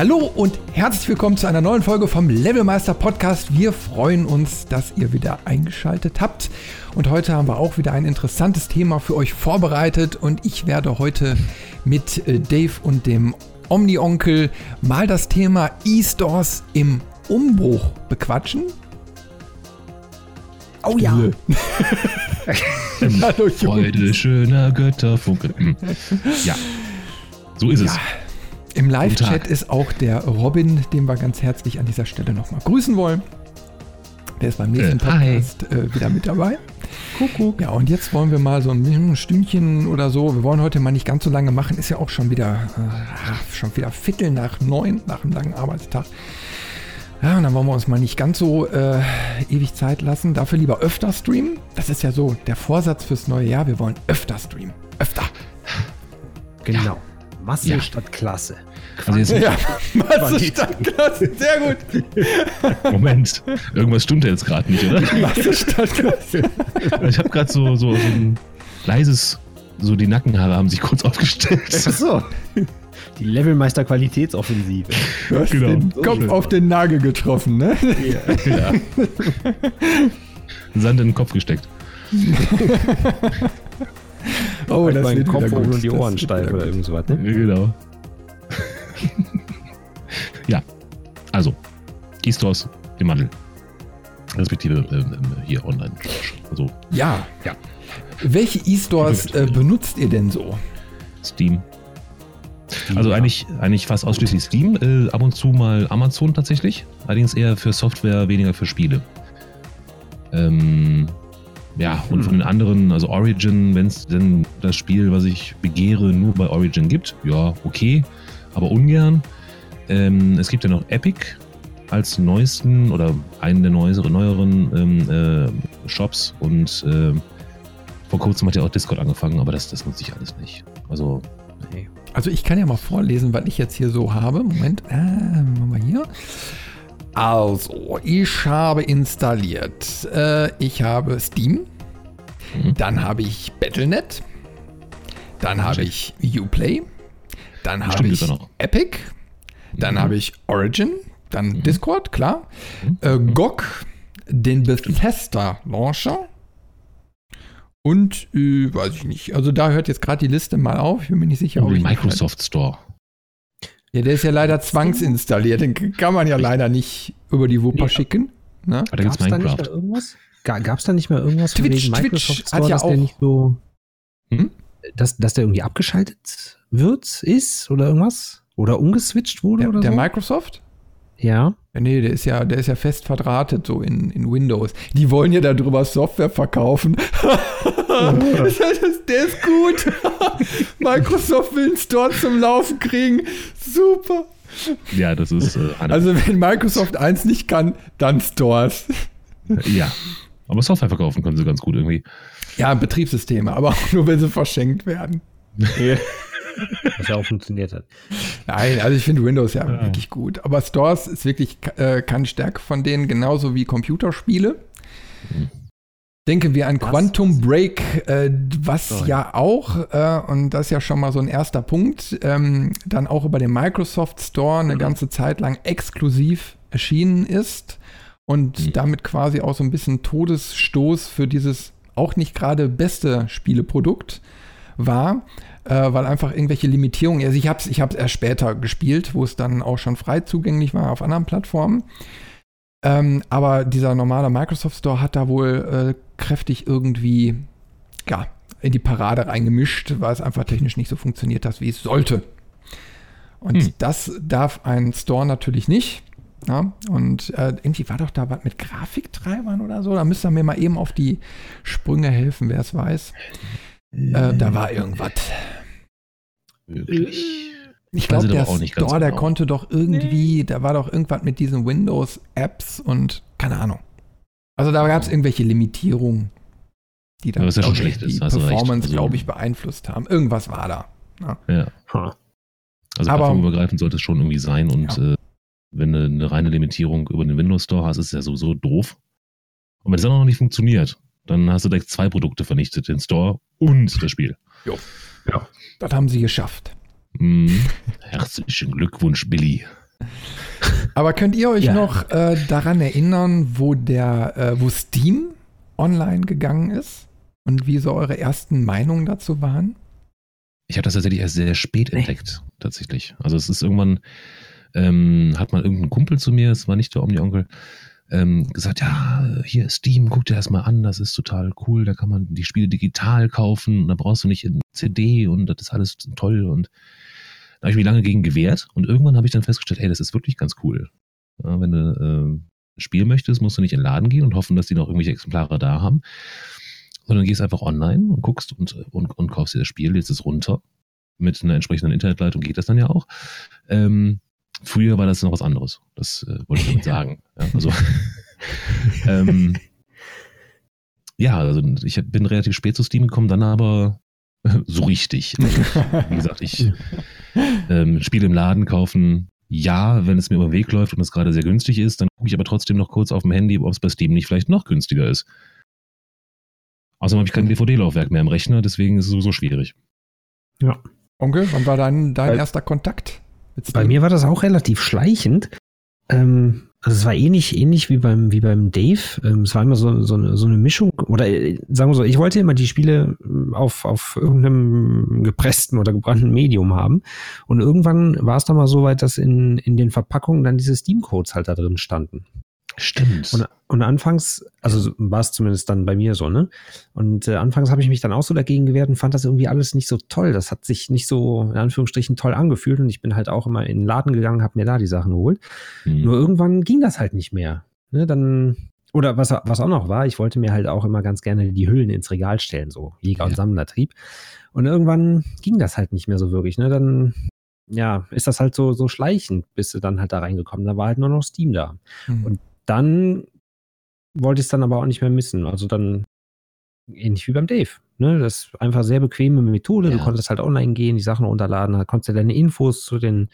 Hallo und herzlich willkommen zu einer neuen Folge vom Levelmeister Podcast. Wir freuen uns, dass ihr wieder eingeschaltet habt. Und heute haben wir auch wieder ein interessantes Thema für euch vorbereitet. Und ich werde heute mit äh, Dave und dem Omni-Onkel mal das Thema E-Stores im Umbruch bequatschen. Oh ja. Hallo, Freude schöner Götterfunke. Ja, so ist ja. es. Im Live-Chat ist auch der Robin, den wir ganz herzlich an dieser Stelle nochmal grüßen wollen. Der ist beim nächsten äh, Podcast äh, wieder mit dabei. Kuckuck. Ja, und jetzt wollen wir mal so ein Stündchen oder so. Wir wollen heute mal nicht ganz so lange machen. Ist ja auch schon wieder, äh, schon wieder Viertel nach neun, nach einem langen Arbeitstag. Ja, und dann wollen wir uns mal nicht ganz so äh, ewig Zeit lassen. Dafür lieber öfter streamen. Das ist ja so der Vorsatz fürs neue Jahr. Wir wollen öfter streamen. Öfter. Genau. Ja. Masse ja. statt Klasse. Quasi ja, Masse statt Klasse, sehr gut. Moment, irgendwas stimmt ja jetzt gerade nicht, oder? Masse statt Klasse. Ich habe gerade so, so, so ein leises, so die Nackenhaare haben sich kurz aufgestellt. Ach so. Die Levelmeister Qualitätsoffensive. Du hast genau. den Kopf auf den Nagel getroffen, ne? Ja. ja. Sand in den Kopf gesteckt. oh, das mein Kopf und die Ohren steif oder irgend sowas, ne? Genau. ja, also, E-Stores im Mandel. Respektive äh, hier online. Also, ja. ja. Welche E-Stores äh, benutzt ihr denn so? Steam. Steam also eigentlich, eigentlich fast ausschließlich Steam, äh, ab und zu mal Amazon tatsächlich, allerdings eher für Software, weniger für Spiele. Ähm, ja, und von den anderen, also Origin, wenn es denn das Spiel, was ich begehre, nur bei Origin gibt, ja, okay, aber ungern. Ähm, es gibt ja noch Epic als neuesten oder einen der neueren, neueren ähm, äh, Shops und äh, vor kurzem hat ja auch Discord angefangen, aber das, das nutze ich alles nicht. Also, nee. Also ich kann ja mal vorlesen, was ich jetzt hier so habe. Moment, äh, machen wir hier. Also, ich habe installiert. Äh, ich habe Steam. Mhm. Dann habe ich Battlenet. Dann habe ich Uplay. Dann habe ich Epic. Dann mhm. habe ich Origin. Dann mhm. Discord, klar. Mhm. Äh, GOG. Den Bethesda Launcher. Und, äh, weiß ich nicht. Also da hört jetzt gerade die Liste mal auf. Ich bin mir nicht sicher, ob ich. Microsoft Store. Ja, der ist ja leider zwangsinstalliert. Den kann man ja leider nicht über die Wupper nee, schicken. Ne? Da gibt's Minecraft. Da nicht mal irgendwas? Gab es da nicht mal irgendwas Twitch, wegen Microsoft Store, hat ja dass auch, der nicht so, hm? dass, dass der irgendwie abgeschaltet wird, ist oder irgendwas? Oder umgeswitcht wurde der, oder der so? Der Microsoft? Ja. Nee, der ist ja, der ist ja fest verdrahtet so in, in Windows. Die wollen ja darüber Software verkaufen. der ist gut. Microsoft will einen Store zum Laufen kriegen. Super. Ja, das ist. Äh, also, wenn Microsoft eins nicht kann, dann Stores. Ja. Aber Software verkaufen können sie ganz gut irgendwie. Ja, Betriebssysteme, aber auch nur, wenn sie verschenkt werden. Was ja auch funktioniert hat. Nein, also ich finde Windows ja, ja, wirklich gut. Aber Stores ist wirklich äh, keine Stärke von denen, genauso wie Computerspiele. Mhm. Denken wir an was? Quantum Break, äh, was oh, ja auch, äh, und das ist ja schon mal so ein erster Punkt, ähm, dann auch über den Microsoft Store eine mhm. ganze Zeit lang exklusiv erschienen ist und mhm. damit quasi auch so ein bisschen Todesstoß für dieses auch nicht gerade beste Spieleprodukt war äh, weil einfach irgendwelche Limitierungen, also ich habe es ich erst später gespielt, wo es dann auch schon frei zugänglich war auf anderen Plattformen. Ähm, aber dieser normale Microsoft Store hat da wohl äh, kräftig irgendwie, ja, in die Parade reingemischt, weil es einfach technisch nicht so funktioniert hat, wie es sollte. Und hm. das darf ein Store natürlich nicht. Ja, und äh, irgendwie war doch da was mit Grafiktreibern oder so. Da müsst ihr mir mal eben auf die Sprünge helfen, wer es weiß. Äh, da war irgendwas. Wirklich? Ich glaube, der Store, genau. der konnte doch irgendwie, nee. da war doch irgendwas mit diesen Windows-Apps und keine Ahnung. Also da gab es irgendwelche Limitierungen, die dann ja die, die Performance, also, glaube ich, beeinflusst haben. Irgendwas war da. Ja. ja. Also Aber, plattformübergreifend sollte es schon irgendwie sein und ja. äh, wenn du eine reine Limitierung über den Windows Store hast, ist es ja sowieso doof. Und wenn es dann auch noch nicht funktioniert, dann hast du direkt zwei Produkte vernichtet, den Store und das Spiel. Jo. Ja. Das haben sie geschafft. Mm, herzlichen Glückwunsch, Billy. Aber könnt ihr euch ja. noch äh, daran erinnern, wo der, äh, wo Steam online gegangen ist? Und wie so eure ersten Meinungen dazu waren? Ich habe das tatsächlich erst sehr spät entdeckt, tatsächlich. Also es ist irgendwann, ähm, hat mal irgendein Kumpel zu mir, es war nicht der Omni-Onkel, ähm, gesagt, ja, hier ist Steam, guck dir das mal an, das ist total cool, da kann man die Spiele digital kaufen und da brauchst du nicht in CD und das ist alles toll und da habe ich mich lange gegen gewehrt und irgendwann habe ich dann festgestellt, hey, das ist wirklich ganz cool. Ja, wenn du äh, ein Spiel möchtest, musst du nicht in den Laden gehen und hoffen, dass die noch irgendwelche Exemplare da haben, sondern gehst einfach online und guckst und, und, und kaufst dir das Spiel, lädst es runter. Mit einer entsprechenden Internetleitung geht das dann ja auch. Ähm, früher war das noch was anderes. Das äh, wollte ich damit sagen. Ja, also, ähm, ja, also ich bin relativ spät zu Steam gekommen, dann aber so richtig. Also, wie gesagt, ich ähm, Spiele im Laden kaufen, ja, wenn es mir über den Weg läuft und es gerade sehr günstig ist, dann gucke ich aber trotzdem noch kurz auf dem Handy, ob es bei Steam nicht vielleicht noch günstiger ist. Außerdem habe ich kein DVD-Laufwerk mehr im Rechner, deswegen ist es sowieso schwierig. Ja. Onkel, wann war dein, dein erster Kontakt? Bei mir war das auch relativ schleichend. Ähm, also es war ähnlich, ähnlich wie beim, wie beim Dave. Ähm, es war immer so, so, eine, so eine Mischung. Oder äh, sagen wir so, ich wollte immer die Spiele äh, auf, auf irgendeinem gepressten oder gebrannten Medium haben. Und irgendwann war es dann mal so weit, dass in, in den Verpackungen dann diese Steam-Codes halt da drin standen. Stimmt. Und, und anfangs, also war es zumindest dann bei mir so, ne? Und äh, anfangs habe ich mich dann auch so dagegen gewehrt und fand das irgendwie alles nicht so toll. Das hat sich nicht so, in Anführungsstrichen, toll angefühlt. Und ich bin halt auch immer in den Laden gegangen, habe mir da die Sachen geholt. Mhm. Nur irgendwann ging das halt nicht mehr. Ne? Dann, oder was, was auch noch war, ich wollte mir halt auch immer ganz gerne die Hüllen ins Regal stellen, so Jäger- und Sammlertrieb. Und irgendwann ging das halt nicht mehr so wirklich. Ne? Dann ja, ist das halt so, so schleichend, bist du dann halt da reingekommen. Da war halt nur noch Steam da. Mhm. Und dann wollte ich es dann aber auch nicht mehr missen. Also dann ähnlich wie beim Dave. Ne? Das ist einfach sehr bequeme Methode. Ja. Du konntest halt online gehen, die Sachen runterladen, da konntest du deine Infos zu den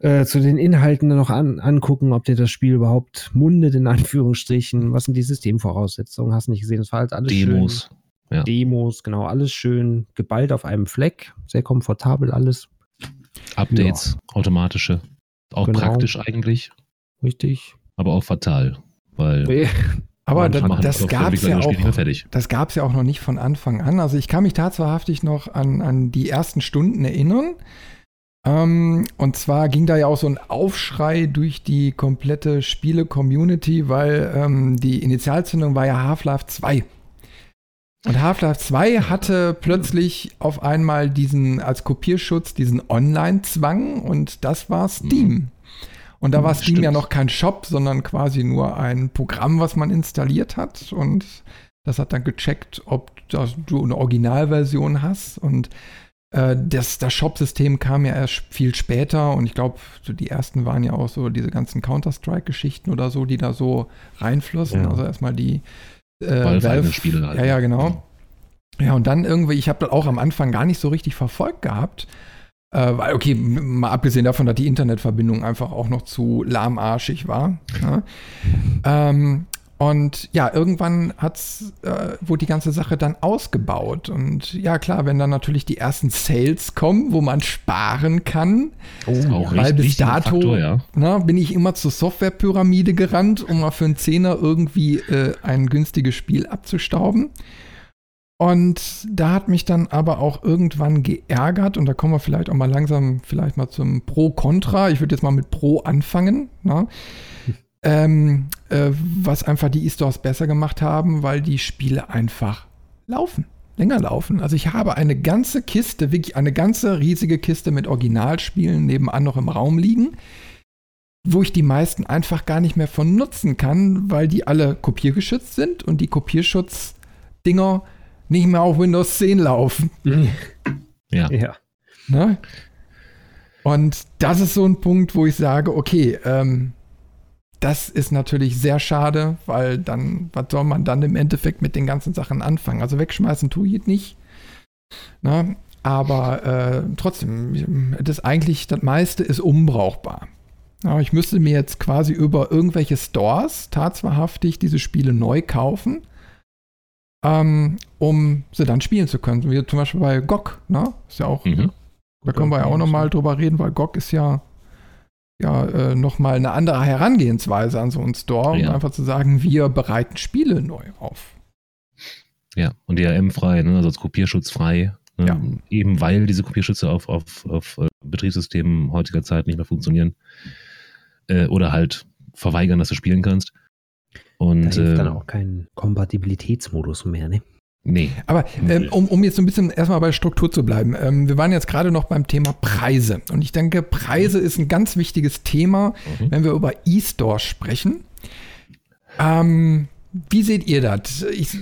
äh, zu den Inhalten noch an, angucken, ob dir das Spiel überhaupt mundet, in Anführungsstrichen. Was sind die Systemvoraussetzungen? Hast du nicht gesehen? Das war halt alles Demos. schön. Ja. Demos, genau, alles schön geballt auf einem Fleck. Sehr komfortabel alles. Updates, ja. automatische. Auch genau. praktisch eigentlich. Richtig aber auch fatal, weil. Aber das, das gab es ja auch. Das gab es ja auch noch nicht von Anfang an. Also ich kann mich tatsächlich noch an, an die ersten Stunden erinnern. Ähm, und zwar ging da ja auch so ein Aufschrei durch die komplette Spiele-Community, weil ähm, die Initialzündung war ja Half-Life 2. Und Half-Life 2 hatte plötzlich auf einmal diesen, als Kopierschutz, diesen Online-Zwang und das war Steam. Mhm. Und da war Steam ja noch kein Shop, sondern quasi nur ein Programm, was man installiert hat. Und das hat dann gecheckt, ob du eine Originalversion hast. Und äh, das, das Shop-System kam ja erst viel später. Und ich glaube, so die ersten waren ja auch so diese ganzen Counter-Strike-Geschichten oder so, die da so reinflossen. Ja. Also erstmal die äh, Valve-Spiele. Halt. Ja, ja, genau. Ja, und dann irgendwie, ich habe das auch am Anfang gar nicht so richtig verfolgt gehabt. Äh, weil, okay, mal abgesehen davon, dass die Internetverbindung einfach auch noch zu lahmarschig war. Ja. Ähm, und ja, irgendwann hat's, äh, wurde die ganze Sache dann ausgebaut. Und ja, klar, wenn dann natürlich die ersten Sales kommen, wo man sparen kann. Oh, auch weil bis dato Faktor, ja. na, bin ich immer zur Softwarepyramide gerannt, um mal für einen Zehner irgendwie äh, ein günstiges Spiel abzustauben. Und da hat mich dann aber auch irgendwann geärgert, und da kommen wir vielleicht auch mal langsam vielleicht mal zum Pro-Contra. Ich würde jetzt mal mit Pro anfangen. Ne? Ähm, äh, was einfach die E-Stores besser gemacht haben, weil die Spiele einfach laufen, länger laufen. Also ich habe eine ganze Kiste, wirklich eine ganze riesige Kiste mit Originalspielen nebenan noch im Raum liegen, wo ich die meisten einfach gar nicht mehr von nutzen kann, weil die alle kopiergeschützt sind und die Kopierschutzdinger nicht mehr auf Windows 10 laufen. Ja. ja. Ne? Und das ist so ein Punkt, wo ich sage, okay, ähm, das ist natürlich sehr schade, weil dann, was soll man dann im Endeffekt mit den ganzen Sachen anfangen? Also wegschmeißen tue ich nicht. Ne? Aber äh, trotzdem, das eigentlich, das meiste ist unbrauchbar. Ja, ich müsste mir jetzt quasi über irgendwelche Stores tatsächlich diese Spiele neu kaufen ähm, um sie dann spielen zu können. Wie zum Beispiel bei GOG, ne? Ist ja auch, mhm. da können wir ja auch nochmal drüber reden, weil GOG ist ja ja, äh, nochmal eine andere Herangehensweise an so einen Store, ja. um einfach zu sagen, wir bereiten Spiele neu auf. Ja, und DRM-frei, ne? also kopierschutzfrei. Ne? Ja. Eben weil diese Kopierschütze auf, auf, auf äh, Betriebssystemen heutiger Zeit nicht mehr funktionieren. Äh, oder halt verweigern, dass du spielen kannst. Und, da hilft äh, dann auch kein Kompatibilitätsmodus mehr, ne? Nee. Aber ähm, um, um jetzt so ein bisschen erstmal bei Struktur zu bleiben, ähm, wir waren jetzt gerade noch beim Thema Preise. Und ich denke, Preise ist ein ganz wichtiges Thema, mhm. wenn wir über E-Store sprechen. Ähm, wie seht ihr das? Ich,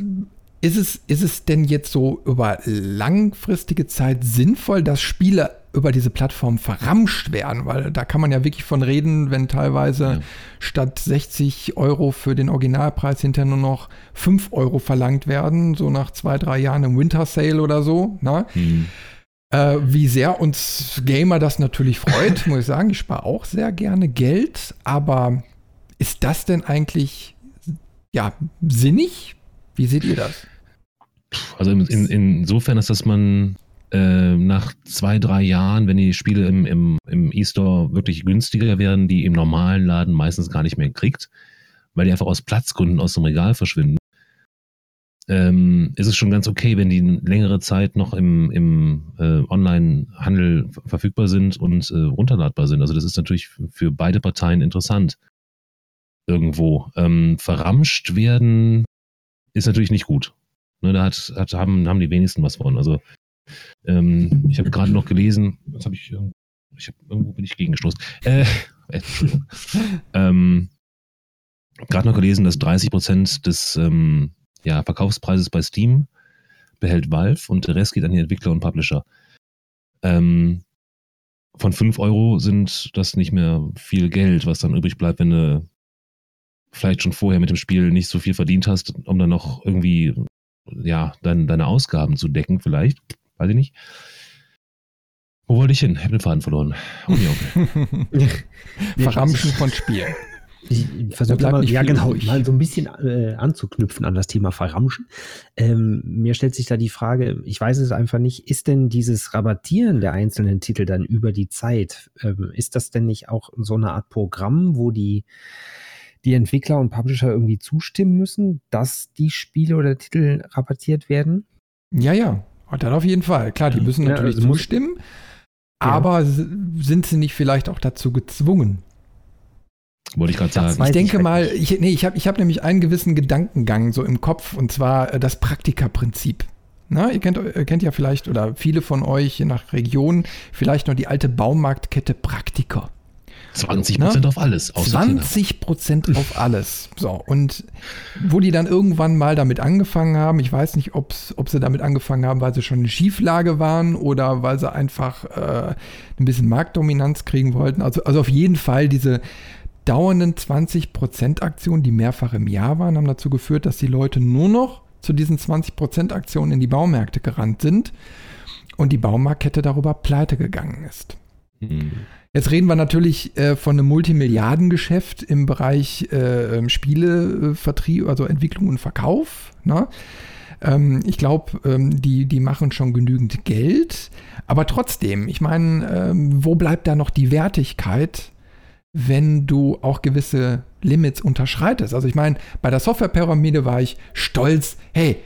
ist es, ist es denn jetzt so über langfristige Zeit sinnvoll, dass Spiele über diese Plattform verramscht werden? Weil da kann man ja wirklich von reden, wenn teilweise ja. statt 60 Euro für den Originalpreis hinterher nur noch 5 Euro verlangt werden, so nach zwei, drei Jahren im Winter Sale oder so. Ne? Mhm. Äh, wie sehr uns Gamer das natürlich freut, muss ich sagen. Ich spare auch sehr gerne Geld, aber ist das denn eigentlich ja, sinnig? Wie seht ihr das? Also in, in, insofern ist, dass man äh, nach zwei, drei Jahren, wenn die Spiele im, im, im E-Store wirklich günstiger werden, die im normalen Laden meistens gar nicht mehr kriegt, weil die einfach aus Platzgründen aus dem Regal verschwinden, ähm, ist es schon ganz okay, wenn die längere Zeit noch im, im äh, Online-Handel verfügbar sind und äh, runterladbar sind. Also das ist natürlich für beide Parteien interessant. Irgendwo. Ähm, verramscht werden ist natürlich nicht gut. Ne, da hat, hat, haben, haben die wenigsten was von. Also ähm, ich habe gerade noch gelesen, was habe ich, ich hab, irgendwo bin ich gegengestoßen. Äh, Entschuldigung. ähm, gerade noch gelesen, dass 30 Prozent des ähm, ja, Verkaufspreises bei Steam behält Valve und der Rest geht an die Entwickler und Publisher. Ähm, von 5 Euro sind das nicht mehr viel Geld, was dann übrig bleibt, wenn du vielleicht schon vorher mit dem Spiel nicht so viel verdient hast, um dann noch irgendwie ja, dein, deine Ausgaben zu decken, vielleicht. Weiß ich nicht. Wo wollte ich hin? Ich habe den Faden verloren. Oh, okay. Verramschen von Spiel. Ich versuche mal, ja genau, mal so ein bisschen äh, anzuknüpfen an das Thema Verramschen. Ähm, mir stellt sich da die Frage, ich weiß es einfach nicht, ist denn dieses Rabattieren der einzelnen Titel dann über die Zeit, ähm, ist das denn nicht auch so eine Art Programm, wo die die Entwickler und Publisher irgendwie zustimmen müssen, dass die Spiele oder Titel rabattiert werden? Ja, ja, dann auf jeden Fall. Klar, die müssen ja, natürlich also zustimmen, aber ja. sind sie nicht vielleicht auch dazu gezwungen? Wollte ich gerade sagen. Ich denke ich mal, ich, nee, ich habe ich hab nämlich einen gewissen Gedankengang so im Kopf und zwar äh, das Praktikerprinzip. Na, ihr kennt, ihr kennt ja vielleicht, oder viele von euch je nach Region, vielleicht noch die alte Baumarktkette Praktiker. 20 Prozent ne? auf alles. 20 Prozent auf alles. So, und wo die dann irgendwann mal damit angefangen haben, ich weiß nicht, ob's, ob sie damit angefangen haben, weil sie schon in Schieflage waren oder weil sie einfach äh, ein bisschen Marktdominanz kriegen wollten. Also, also auf jeden Fall diese dauernden 20 Prozent Aktionen, die mehrfach im Jahr waren, haben dazu geführt, dass die Leute nur noch zu diesen 20 Prozent Aktionen in die Baumärkte gerannt sind und die Baumarktkette darüber pleite gegangen ist. Mhm. Jetzt reden wir natürlich äh, von einem Multimilliardengeschäft im Bereich äh, ähm, Spielevertrieb, also Entwicklung und Verkauf. Ne? Ähm, ich glaube, ähm, die, die machen schon genügend Geld. Aber trotzdem, ich meine, ähm, wo bleibt da noch die Wertigkeit, wenn du auch gewisse Limits unterschreitest? Also ich meine, bei der Softwarepyramide war ich stolz, hey,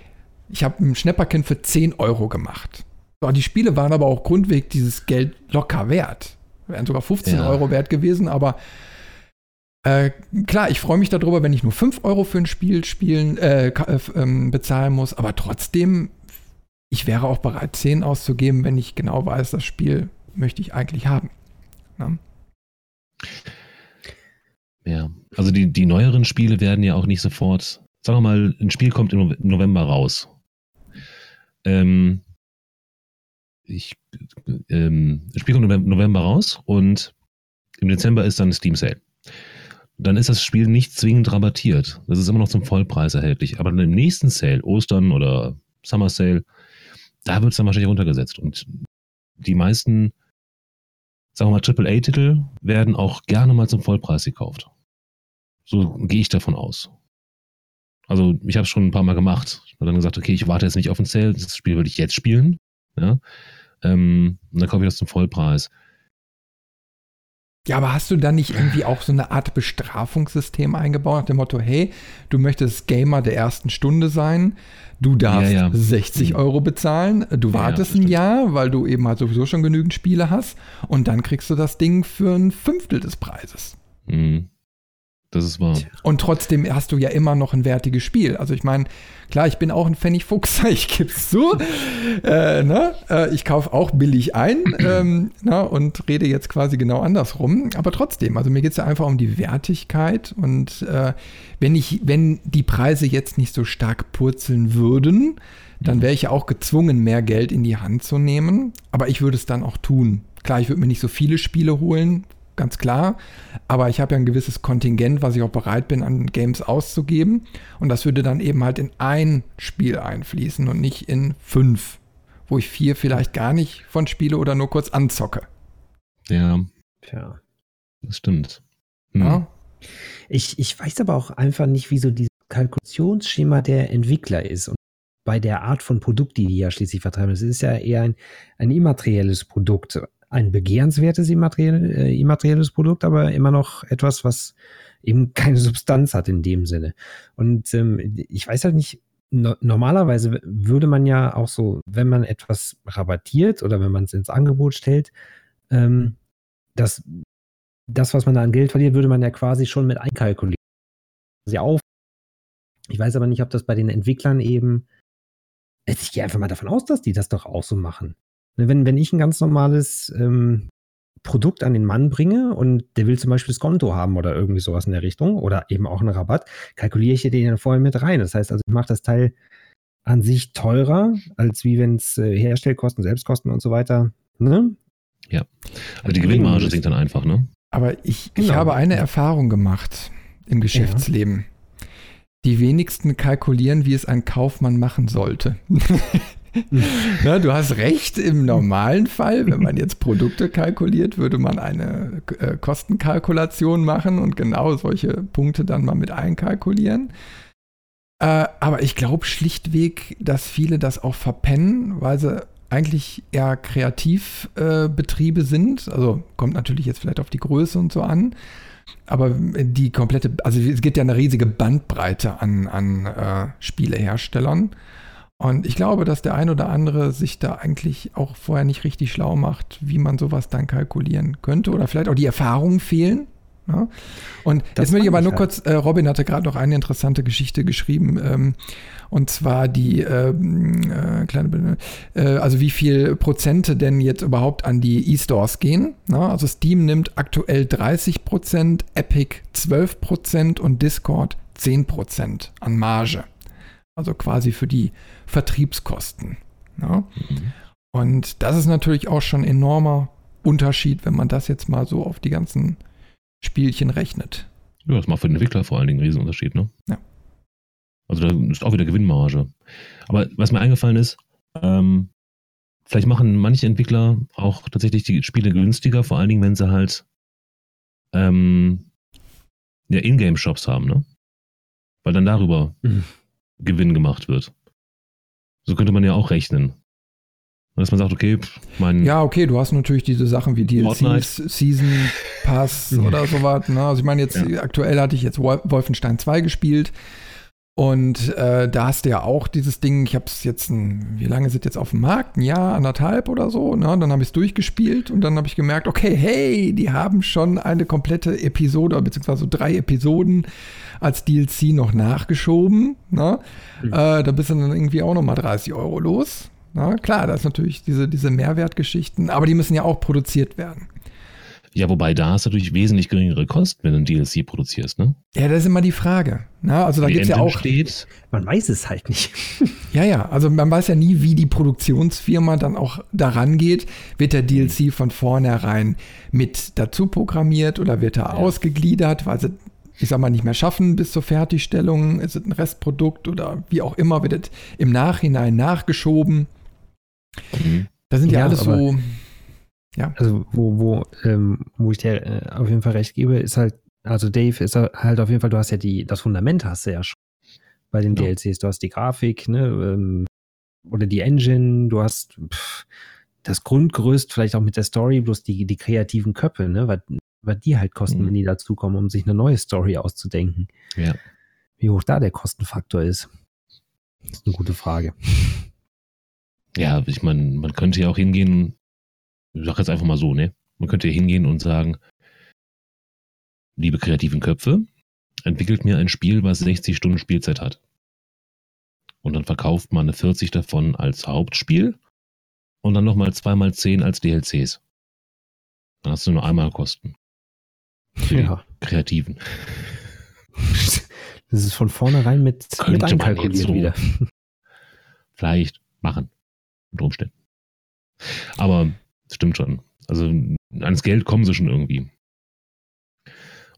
ich habe ein Schnäpperkind für 10 Euro gemacht. So, die Spiele waren aber auch grundweg dieses Geld locker wert. Wären sogar 15 ja. Euro wert gewesen, aber äh, klar, ich freue mich darüber, wenn ich nur 5 Euro für ein Spiel spielen, äh, äh, ähm, bezahlen muss, aber trotzdem, ich wäre auch bereit, 10 auszugeben, wenn ich genau weiß, das Spiel möchte ich eigentlich haben. Na? Ja, also die, die neueren Spiele werden ja auch nicht sofort, sagen wir mal, ein Spiel kommt im November raus. Ähm, ich, ähm, das Spiel kommt im November raus und im Dezember ist dann Steam Sale. Dann ist das Spiel nicht zwingend rabattiert. Das ist immer noch zum Vollpreis erhältlich. Aber dann im nächsten Sale, Ostern oder Summer Sale, da wird es dann wahrscheinlich runtergesetzt. Und die meisten, sagen wir mal, AAA-Titel werden auch gerne mal zum Vollpreis gekauft. So gehe ich davon aus. Also ich habe es schon ein paar Mal gemacht. Ich habe dann gesagt, okay, ich warte jetzt nicht auf den Sale, das Spiel würde ich jetzt spielen. Ja? Ähm, und dann kaufe ich das zum Vollpreis. Ja, aber hast du da nicht irgendwie auch so eine Art Bestrafungssystem eingebaut, nach dem Motto, hey, du möchtest Gamer der ersten Stunde sein, du darfst ja, ja. 60 Euro bezahlen, du wartest ja, ein Jahr, weil du eben halt sowieso schon genügend Spiele hast und dann kriegst du das Ding für ein Fünftel des Preises. Mhm. Das ist wahr. Und trotzdem hast du ja immer noch ein wertiges Spiel. Also ich meine, klar, ich bin auch ein Pfennigfuchs, ich gebe es zu. Äh, ne? äh, ich kaufe auch billig ein ähm, na, ne? und rede jetzt quasi genau andersrum. Aber trotzdem, also mir geht es ja einfach um die Wertigkeit. Und äh, wenn ich, wenn die Preise jetzt nicht so stark purzeln würden, dann wäre ich ja auch gezwungen, mehr Geld in die Hand zu nehmen. Aber ich würde es dann auch tun. Klar, ich würde mir nicht so viele Spiele holen, ganz klar. Aber ich habe ja ein gewisses Kontingent, was ich auch bereit bin, an Games auszugeben. Und das würde dann eben halt in ein Spiel einfließen und nicht in fünf, wo ich vier vielleicht gar nicht von spiele oder nur kurz anzocke. Ja. Tja. Das stimmt. Hm. Ja. Ich, ich weiß aber auch einfach nicht, wieso dieses Kalkulationsschema der Entwickler ist. Und bei der Art von Produkt, die die ja schließlich vertreiben, es ist ja eher ein, ein immaterielles Produkt ein begehrenswertes immateriell, äh, immaterielles Produkt, aber immer noch etwas, was eben keine Substanz hat in dem Sinne. Und ähm, ich weiß halt nicht, no normalerweise würde man ja auch so, wenn man etwas rabattiert oder wenn man es ins Angebot stellt, ähm, das, das, was man da an Geld verliert, würde man ja quasi schon mit einkalkulieren. Sie auf. Ich weiß aber nicht, ob das bei den Entwicklern eben. Ich gehe einfach mal davon aus, dass die das doch auch so machen. Ne, wenn, wenn ich ein ganz normales ähm, Produkt an den Mann bringe und der will zum Beispiel das Konto haben oder irgendwie sowas in der Richtung oder eben auch einen Rabatt, kalkuliere ich den dann vorher mit rein. Das heißt also, ich mache das Teil an sich teurer, als wie wenn es äh, Herstellkosten, Selbstkosten und so weiter. Ne? Ja, also die Gewinnmarge sinkt dann einfach, ne? Aber ich, genau. ich habe eine Erfahrung gemacht im Geschäftsleben. Ja. Die wenigsten kalkulieren, wie es ein Kaufmann machen sollte. Na, du hast recht, im normalen Fall, wenn man jetzt Produkte kalkuliert, würde man eine äh, Kostenkalkulation machen und genau solche Punkte dann mal mit einkalkulieren. Äh, aber ich glaube schlichtweg, dass viele das auch verpennen, weil sie eigentlich eher Kreativbetriebe äh, sind. Also kommt natürlich jetzt vielleicht auf die Größe und so an. Aber die komplette, also es gibt ja eine riesige Bandbreite an, an äh, Spieleherstellern. Und ich glaube, dass der ein oder andere sich da eigentlich auch vorher nicht richtig schlau macht, wie man sowas dann kalkulieren könnte oder vielleicht auch die Erfahrungen fehlen. Ja? Ne? Und das jetzt will ich aber nur halt. kurz, äh, Robin hatte gerade noch eine interessante Geschichte geschrieben, ähm, und zwar die ähm, äh, kleine, äh, also wie viel Prozente denn jetzt überhaupt an die E-Stores gehen. Na? Ne? Also Steam nimmt aktuell 30 Prozent, Epic 12 Prozent und Discord 10 Prozent an Marge. Also quasi für die Vertriebskosten. Ja? Mhm. Und das ist natürlich auch schon ein enormer Unterschied, wenn man das jetzt mal so auf die ganzen Spielchen rechnet. Ja, das macht für den Entwickler vor allen Dingen einen Riesenunterschied, ne? Ja. Also da ist auch wieder Gewinnmarge. Aber was mir eingefallen ist, ähm, vielleicht machen manche Entwickler auch tatsächlich die Spiele günstiger, vor allen Dingen, wenn sie halt ähm, ja, Ingame-Shops haben, ne? Weil dann darüber mhm. Gewinn gemacht wird. So könnte man ja auch rechnen. Dass man sagt, okay, mein. Ja, okay, du hast natürlich diese Sachen wie DLCs, Season Pass oder sowas. Ne? Also ich meine, jetzt ja. aktuell hatte ich jetzt Wolfenstein 2 gespielt. Und äh, da hast du ja auch dieses Ding, ich habe es jetzt, ein, wie lange sind jetzt auf dem Markt? Ein Jahr, anderthalb oder so. Ne? Dann habe ich es durchgespielt und dann habe ich gemerkt, okay, hey, die haben schon eine komplette Episode, beziehungsweise drei Episoden als DLC noch nachgeschoben. Ne? Mhm. Äh, da bist du dann irgendwie auch nochmal 30 Euro los. Na, klar, das ist natürlich diese, diese Mehrwertgeschichten, aber die müssen ja auch produziert werden. Ja, wobei da hast du natürlich wesentlich geringere Kosten, wenn du ein DLC produzierst, ne? Ja, das ist immer die Frage. Na, also da gibt es ja auch. Steht. Man weiß es halt nicht. ja, ja, also man weiß ja nie, wie die Produktionsfirma dann auch daran geht. Wird der DLC von vornherein mit dazu programmiert oder wird er ja. ausgegliedert, weil sie, ich sag mal, nicht mehr schaffen bis zur Fertigstellung? Ist es ein Restprodukt oder wie auch immer, wird es im Nachhinein nachgeschoben? Mhm. Da sind ja, ja alles so ja. Also wo, wo, ähm, wo ich dir äh, auf jeden Fall recht gebe, ist halt, also Dave ist halt auf jeden Fall, du hast ja die, das Fundament hast du ja schon bei den ja. DLCs. Du hast die Grafik, ne, ähm, oder die Engine, du hast pff, das Grundgerüst, vielleicht auch mit der Story, bloß die, die kreativen Köpfe, ne? Weil über die halt kosten, mhm. wenn die dazukommen, um sich eine neue Story auszudenken. Ja. Wie hoch da der Kostenfaktor ist, ist eine gute Frage. Ja, ich meine, man könnte ja auch hingehen, ich sag jetzt einfach mal so, ne? Man könnte ja hingehen und sagen, liebe kreativen Köpfe, entwickelt mir ein Spiel, was 60 Stunden Spielzeit hat. Und dann verkauft man eine 40 davon als Hauptspiel und dann nochmal zweimal 10 als DLCs. Dann hast du nur einmal Kosten. Für ja. die Kreativen. Das ist von vornherein mit, mit einkalkuliert so wieder. Vielleicht machen. Unter Umständen. Aber stimmt schon. Also ans Geld kommen sie schon irgendwie.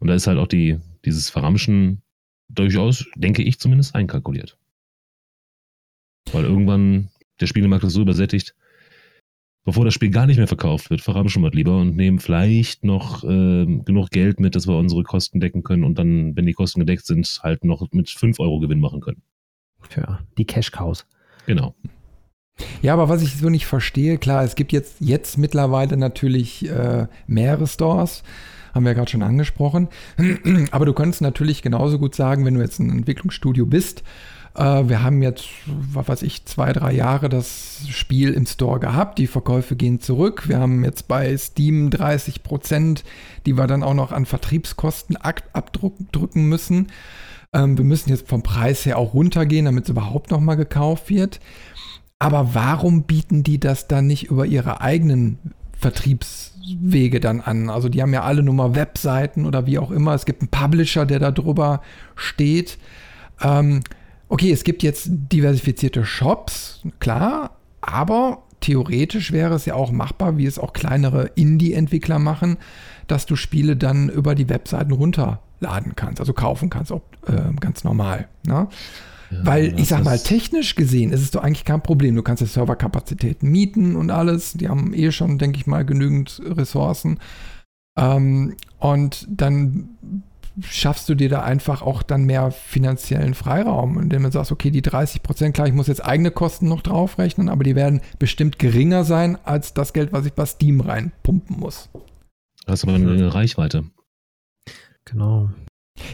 Und da ist halt auch die, dieses Verramschen durchaus, denke ich zumindest, einkalkuliert. Weil irgendwann der Spielemarkt ist so übersättigt, bevor das Spiel gar nicht mehr verkauft wird, verramschen wir lieber und nehmen vielleicht noch äh, genug Geld mit, dass wir unsere Kosten decken können und dann, wenn die Kosten gedeckt sind, halt noch mit 5 Euro Gewinn machen können. Ja, die Cash-Cows. Genau. Ja, aber was ich so nicht verstehe, klar, es gibt jetzt, jetzt mittlerweile natürlich äh, mehrere Stores, haben wir gerade schon angesprochen. aber du könntest natürlich genauso gut sagen, wenn du jetzt ein Entwicklungsstudio bist, äh, wir haben jetzt, was weiß ich, zwei, drei Jahre das Spiel im Store gehabt, die Verkäufe gehen zurück. Wir haben jetzt bei Steam 30 Prozent, die wir dann auch noch an Vertriebskosten abdrücken müssen. Ähm, wir müssen jetzt vom Preis her auch runtergehen, damit es überhaupt noch mal gekauft wird. Aber warum bieten die das dann nicht über ihre eigenen Vertriebswege dann an? Also die haben ja alle nur mal Webseiten oder wie auch immer. Es gibt einen Publisher, der da drüber steht. Ähm, okay, es gibt jetzt diversifizierte Shops, klar, aber theoretisch wäre es ja auch machbar, wie es auch kleinere Indie-Entwickler machen, dass du Spiele dann über die Webseiten runterladen kannst, also kaufen kannst, ob, äh, ganz normal. Ne? Weil ich sag mal, technisch gesehen ist es doch eigentlich kein Problem. Du kannst ja Serverkapazitäten mieten und alles. Die haben eh schon, denke ich mal, genügend Ressourcen. Ähm, und dann schaffst du dir da einfach auch dann mehr finanziellen Freiraum, indem du sagst, okay, die 30 Prozent, klar, ich muss jetzt eigene Kosten noch draufrechnen, aber die werden bestimmt geringer sein als das Geld, was ich bei Steam reinpumpen muss. Das ist aber eine Reichweite. Genau.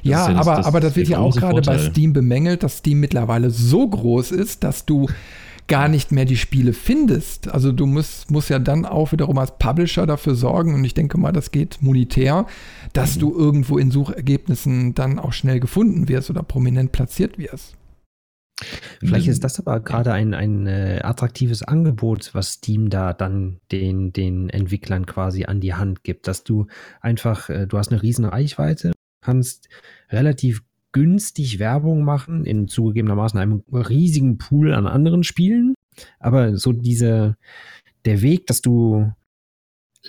Ja, ja aber, das, aber das wird ja auch gerade bei Steam bemängelt, dass Steam mittlerweile so groß ist, dass du gar nicht mehr die Spiele findest. Also du musst, musst ja dann auch wiederum als Publisher dafür sorgen, und ich denke mal, das geht monetär, dass mhm. du irgendwo in Suchergebnissen dann auch schnell gefunden wirst oder prominent platziert wirst. Vielleicht ist das aber gerade ein, ein äh, attraktives Angebot, was Steam da dann den, den Entwicklern quasi an die Hand gibt, dass du einfach, äh, du hast eine riesen Reichweite, kannst relativ günstig Werbung machen, in zugegebenermaßen einem riesigen Pool an anderen Spielen. Aber so diese, der Weg, dass du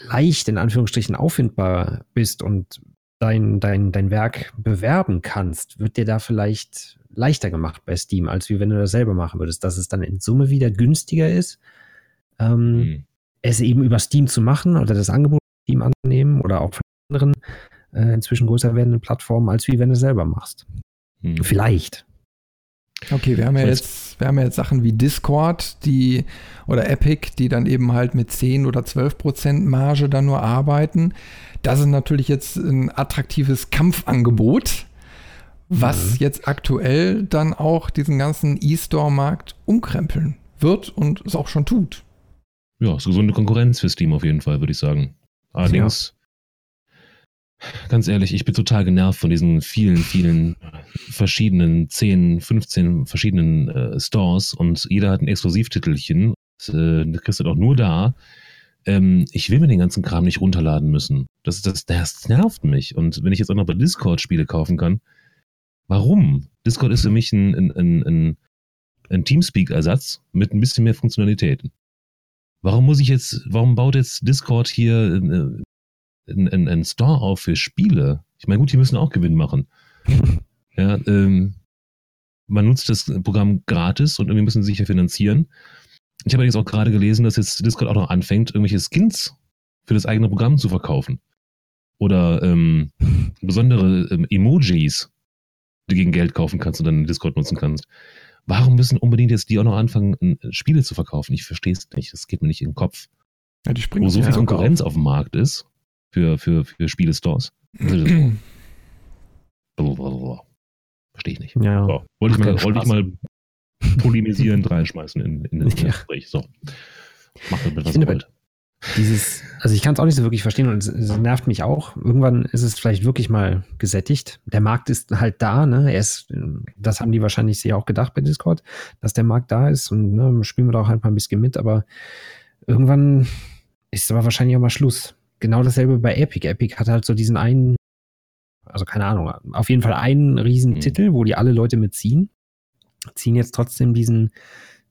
leicht in Anführungsstrichen auffindbar bist und dein, dein, dein Werk bewerben kannst, wird dir da vielleicht leichter gemacht bei Steam, als wie wenn du das selber machen würdest, dass es dann in Summe wieder günstiger ist, ähm, mhm. es eben über Steam zu machen oder das Angebot Steam anzunehmen oder auch von anderen äh, inzwischen größer werdenden Plattformen, als wie wenn du es selber machst. Mhm. Vielleicht. Okay, wir haben ja jetzt, wir haben ja jetzt Sachen wie Discord, die oder Epic, die dann eben halt mit 10 oder 12 Prozent Marge dann nur arbeiten. Das ist natürlich jetzt ein attraktives Kampfangebot, was mhm. jetzt aktuell dann auch diesen ganzen E-Store-Markt umkrempeln wird und es auch schon tut. Ja, ist gesunde Konkurrenz für Steam auf jeden Fall, würde ich sagen. Allerdings Ganz ehrlich, ich bin total genervt von diesen vielen, vielen verschiedenen 10, 15 verschiedenen äh, Stores und jeder hat ein Exklusivtitelchen. Äh, das kriegst du doch nur da. Ähm, ich will mir den ganzen Kram nicht runterladen müssen. Das, das, das nervt mich. Und wenn ich jetzt auch noch bei Discord Spiele kaufen kann, warum? Discord ist für mich ein, ein, ein, ein, ein Teamspeak-Ersatz mit ein bisschen mehr Funktionalitäten. Warum muss ich jetzt, warum baut jetzt Discord hier äh, einen, einen Store auf für Spiele. Ich meine, gut, die müssen auch Gewinn machen. ja, ähm, man nutzt das Programm gratis und irgendwie müssen sie sich ja finanzieren. Ich habe jetzt auch gerade gelesen, dass jetzt Discord auch noch anfängt, irgendwelche Skins für das eigene Programm zu verkaufen. Oder ähm, besondere ähm, Emojis, die du gegen Geld kaufen kannst und dann Discord nutzen kannst. Warum müssen unbedingt jetzt die auch noch anfangen, Spiele zu verkaufen? Ich verstehe es nicht. Das geht mir nicht in den Kopf. Ja, die springen Wo so viel Konkurrenz auf. auf dem Markt ist, für, für, für Spiele-Stores. Verstehe ich nicht. Ja. So, wollte, ich mal, wollte ich mal polemisierend reinschmeißen in, in, das Ja. Gespräch. So. Macht damit, was ihr wollt. Dieses, also ich kann es auch nicht so wirklich verstehen und es, es nervt mich auch. Irgendwann ist es vielleicht wirklich mal gesättigt. Der Markt ist halt da, ne? Er ist, das haben die wahrscheinlich sich auch gedacht bei Discord, dass der Markt da ist und ne, spielen wir da auch halt mal ein bisschen mit, aber irgendwann ist aber wahrscheinlich auch mal Schluss. Genau dasselbe bei Epic. Epic hat halt so diesen einen, also keine Ahnung, auf jeden Fall einen riesen Mhm. Titel, wo die alle Leute mitziehen, ziehen jetzt trotzdem diesen,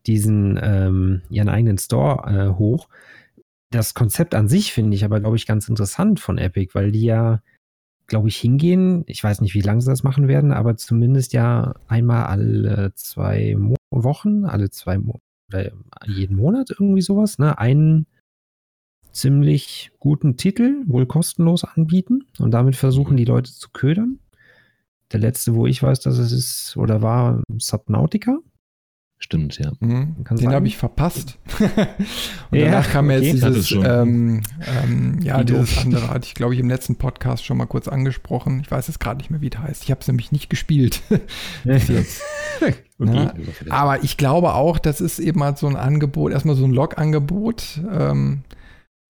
diesen, ähm, ihren eigenen Store äh, hoch das Konzept an sich finde ich aber, glaube ich, ganz interessant von Epic, weil die ja, glaube ich, hingehen. Ich weiß nicht, wie lange sie das machen werden, aber zumindest ja einmal alle zwei Mo Wochen, alle zwei Mo oder jeden Monat irgendwie sowas, ne? Einen ziemlich guten Titel wohl kostenlos anbieten und damit versuchen, die Leute zu ködern. Der letzte, wo ich weiß, dass es ist oder war, Subnautica. Stimmt, ja. Mhm. Kann Den habe ich verpasst. und Ja, danach kam okay. jetzt Das dieses, ähm, ähm, ja, Wie dieses andere hatte ich, glaube ich, im letzten Podcast schon mal kurz angesprochen. Ich weiß jetzt gerade nicht mehr, wie es heißt. Ich habe es nämlich nicht gespielt. bis jetzt. Okay. Ja, aber ich glaube auch, das ist eben halt so ein Angebot, erstmal so ein Log-Angebot. Ähm,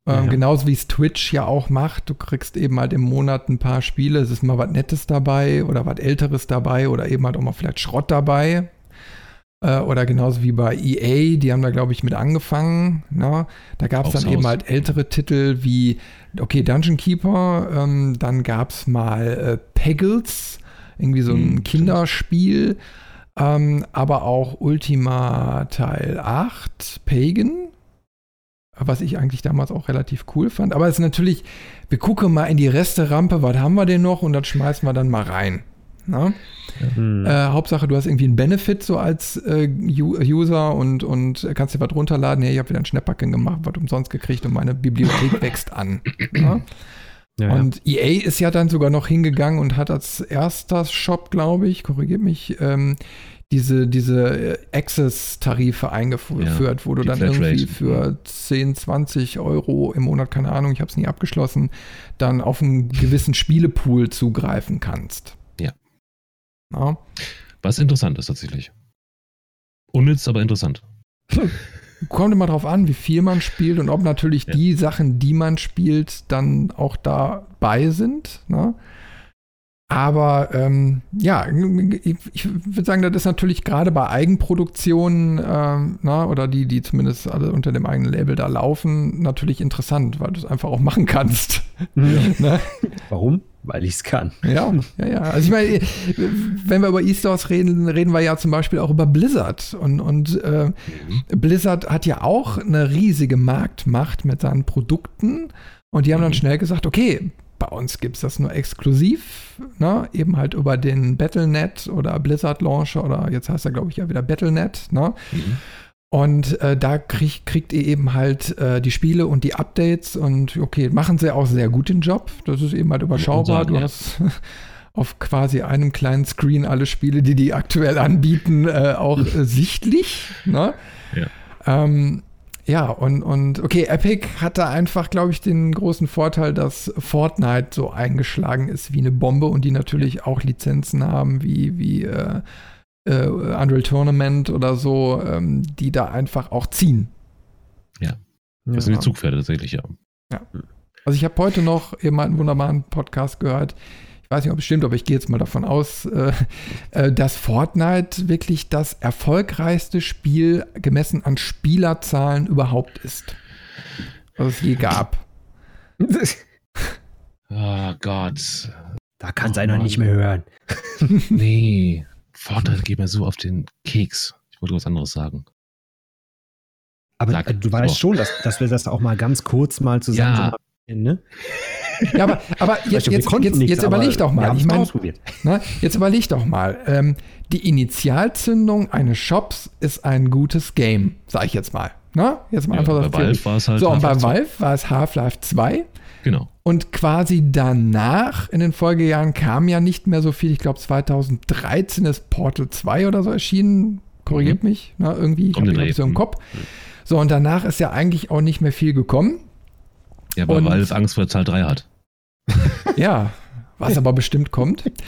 ähm, Ja. Genauso wie es Twitch ja auch macht. Du kriegst eben halt im Monat ein paar Spiele. Es ist mal was Nettes dabei oder was Älteres dabei oder eben halt auch mal vielleicht Schrott dabei. Äh, oder genauso wie bei EA, die haben da, glaube ich, mit angefangen. Ne? Da gab es dann eben halt ältere Titel wie, okay, Dungeon Keeper, ähm, dann gab es mal äh, Peggles, irgendwie so ein Hm, stimmt. Kinderspiel. Ähm, aber auch Ultima Teil 8, Pagan, was ich eigentlich damals auch relativ cool fand. Aber es ist natürlich, wir gucken mal in die Resterampe, was haben wir denn noch und das schmeißen wir dann mal rein. Ne? Hm. Äh, Hauptsache, du hast irgendwie einen Benefit so als äh, User und, und kannst dir was runterladen. Hey, ich habe wieder ein Schnäpperken gemacht, was umsonst gekriegt und meine Bibliothek wächst an. Ne? ja, ja. Und EA ist ja dann sogar noch hingegangen und hat als erster Shop, glaube ich, korrigiert mich, ähm, diese, diese äh, Access-Tarife eingeführt, wo du dann Flatrate. irgendwie für 10, 20 Euro im Monat, keine Ahnung, ich habe es nie abgeschlossen, dann auf einen gewissen Spielepool zugreifen kannst. Ja. Ja. Was interessant ist tatsächlich. Unnütz, aber interessant. Kommt immer drauf an, wie viel man spielt und ob natürlich Ja. die Sachen, die man spielt, dann auch dabei sind. Ne? Aber ähm, ja, ich, ich würde sagen, das ist natürlich gerade bei Eigenproduktionen ähm, na, oder die, die zumindest alle unter dem eigenen Label da laufen, natürlich interessant, weil du es einfach auch machen kannst. ne? Warum? Weil ich es kann. Ja, ja, ja. Also ich meine, wenn wir über E-Stores reden, reden wir ja zum Beispiel auch über Blizzard. Und, und äh, Blizzard hat ja auch eine riesige Marktmacht mit seinen Produkten. Und die haben dann Mhm. schnell gesagt, okay, bei uns gibt es das nur exklusiv, ne? eben halt über den Battle.net oder Blizzard Launcher oder jetzt heißt er, glaube ich, ja wieder Battle.net. Ne? Mhm. Und äh, da krieg, kriegt ihr eben halt äh, die Spiele und die Updates und okay, machen sie auch sehr gut den Job. Das ist eben halt überschaubar. Du hast auf quasi einem kleinen Screen alle Spiele, die die aktuell anbieten, äh, auch äh, sichtlich. Ne? Ja. Ähm, ja, und, und okay, Epic hat da einfach, glaube ich, den großen Vorteil, dass Fortnite so eingeschlagen ist wie eine Bombe und die natürlich auch Lizenzen haben, wie, wie äh, äh, Unreal Tournament oder so, ähm, die da einfach auch ziehen. Das sind die Zugpferde tatsächlich, ja. Also ich habe heute noch eben einen wunderbaren Podcast gehört. Ich weiß nicht, ob es stimmt, aber ich gehe jetzt mal davon aus, äh, äh, dass Fortnite wirklich das erfolgreichste Spiel gemessen an Spielerzahlen überhaupt ist. Was es je gab. Oh Gott. Da kann es einer nicht mehr hören. Nee. Fortnite geht mir so auf den Keks. Ich wollte was anderes sagen. Aber Sag. äh, du weißt So. schon, dass, dass wir das auch mal ganz kurz mal zusammen Ja. Ne? Ja, aber, aber jetzt, jetzt, jetzt, nichts, jetzt aber überleg doch mal. Ich meine. Ne? Jetzt überleg doch mal. Ähm, die Initialzündung eines Shops ist ein gutes Game, sag ich jetzt mal. Ne? Jetzt mal Ja, einfach bei Valve war es halt. So, und bei Valve war es Half-Life 2. Genau. Und quasi danach, in den Folgejahren, kam ja nicht mehr so viel. Ich glaube, 2013 ist Portal 2 oder so erschienen. Korrigiert mich, ne? irgendwie. Ich habe so im. Kopf. So, und danach ist ja eigentlich auch nicht mehr viel gekommen. Ja, weil Und- Valve Angst vor Zahl 3 hat. ja, was aber bestimmt kommt.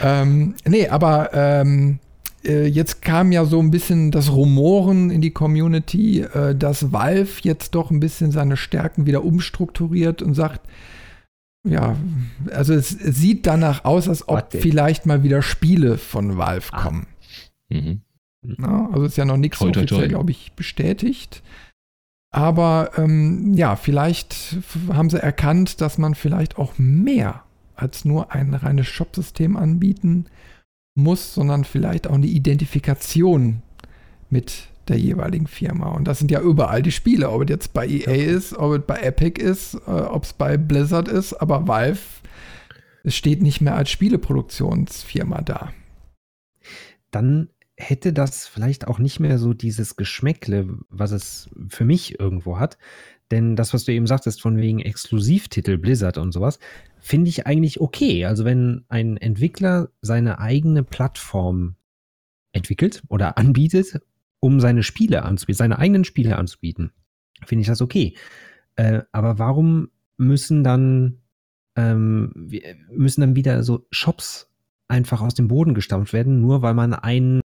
Ähm, nee, aber ähm, äh, jetzt kam ja so ein bisschen das Rumoren in die Community, äh, dass Valve jetzt doch ein bisschen seine Stärken wieder umstrukturiert und sagt, ja, also es, es sieht danach aus, als ob vielleicht mal wieder Spiele von Valve ah. kommen. Mhm. Ja, also ist ja noch nichts offiziell, glaube ich, bestätigt. Aber ähm, ja, vielleicht haben sie erkannt, dass man vielleicht auch mehr als nur ein reines Shop-System anbieten muss, sondern vielleicht auch eine Identifikation mit der jeweiligen Firma. Und das sind ja überall die Spiele, ob es jetzt bei EA ist, ob es bei Epic ist, äh, ob es bei Blizzard ist, aber Valve, es steht nicht mehr als Spieleproduktionsfirma da. Dann hätte das vielleicht auch nicht mehr so dieses Geschmäckle, was es für mich irgendwo hat. Denn das, was du eben sagtest, von wegen Exklusivtitel Blizzard und sowas, finde ich eigentlich okay. Also wenn ein Entwickler seine eigene Plattform entwickelt oder anbietet, um seine Spiele anzubieten, seine eigenen Spiele anzubieten, finde ich das okay. Äh, aber warum müssen dann ähm, müssen dann wieder so Shops einfach aus dem Boden gestampft werden, nur weil man einen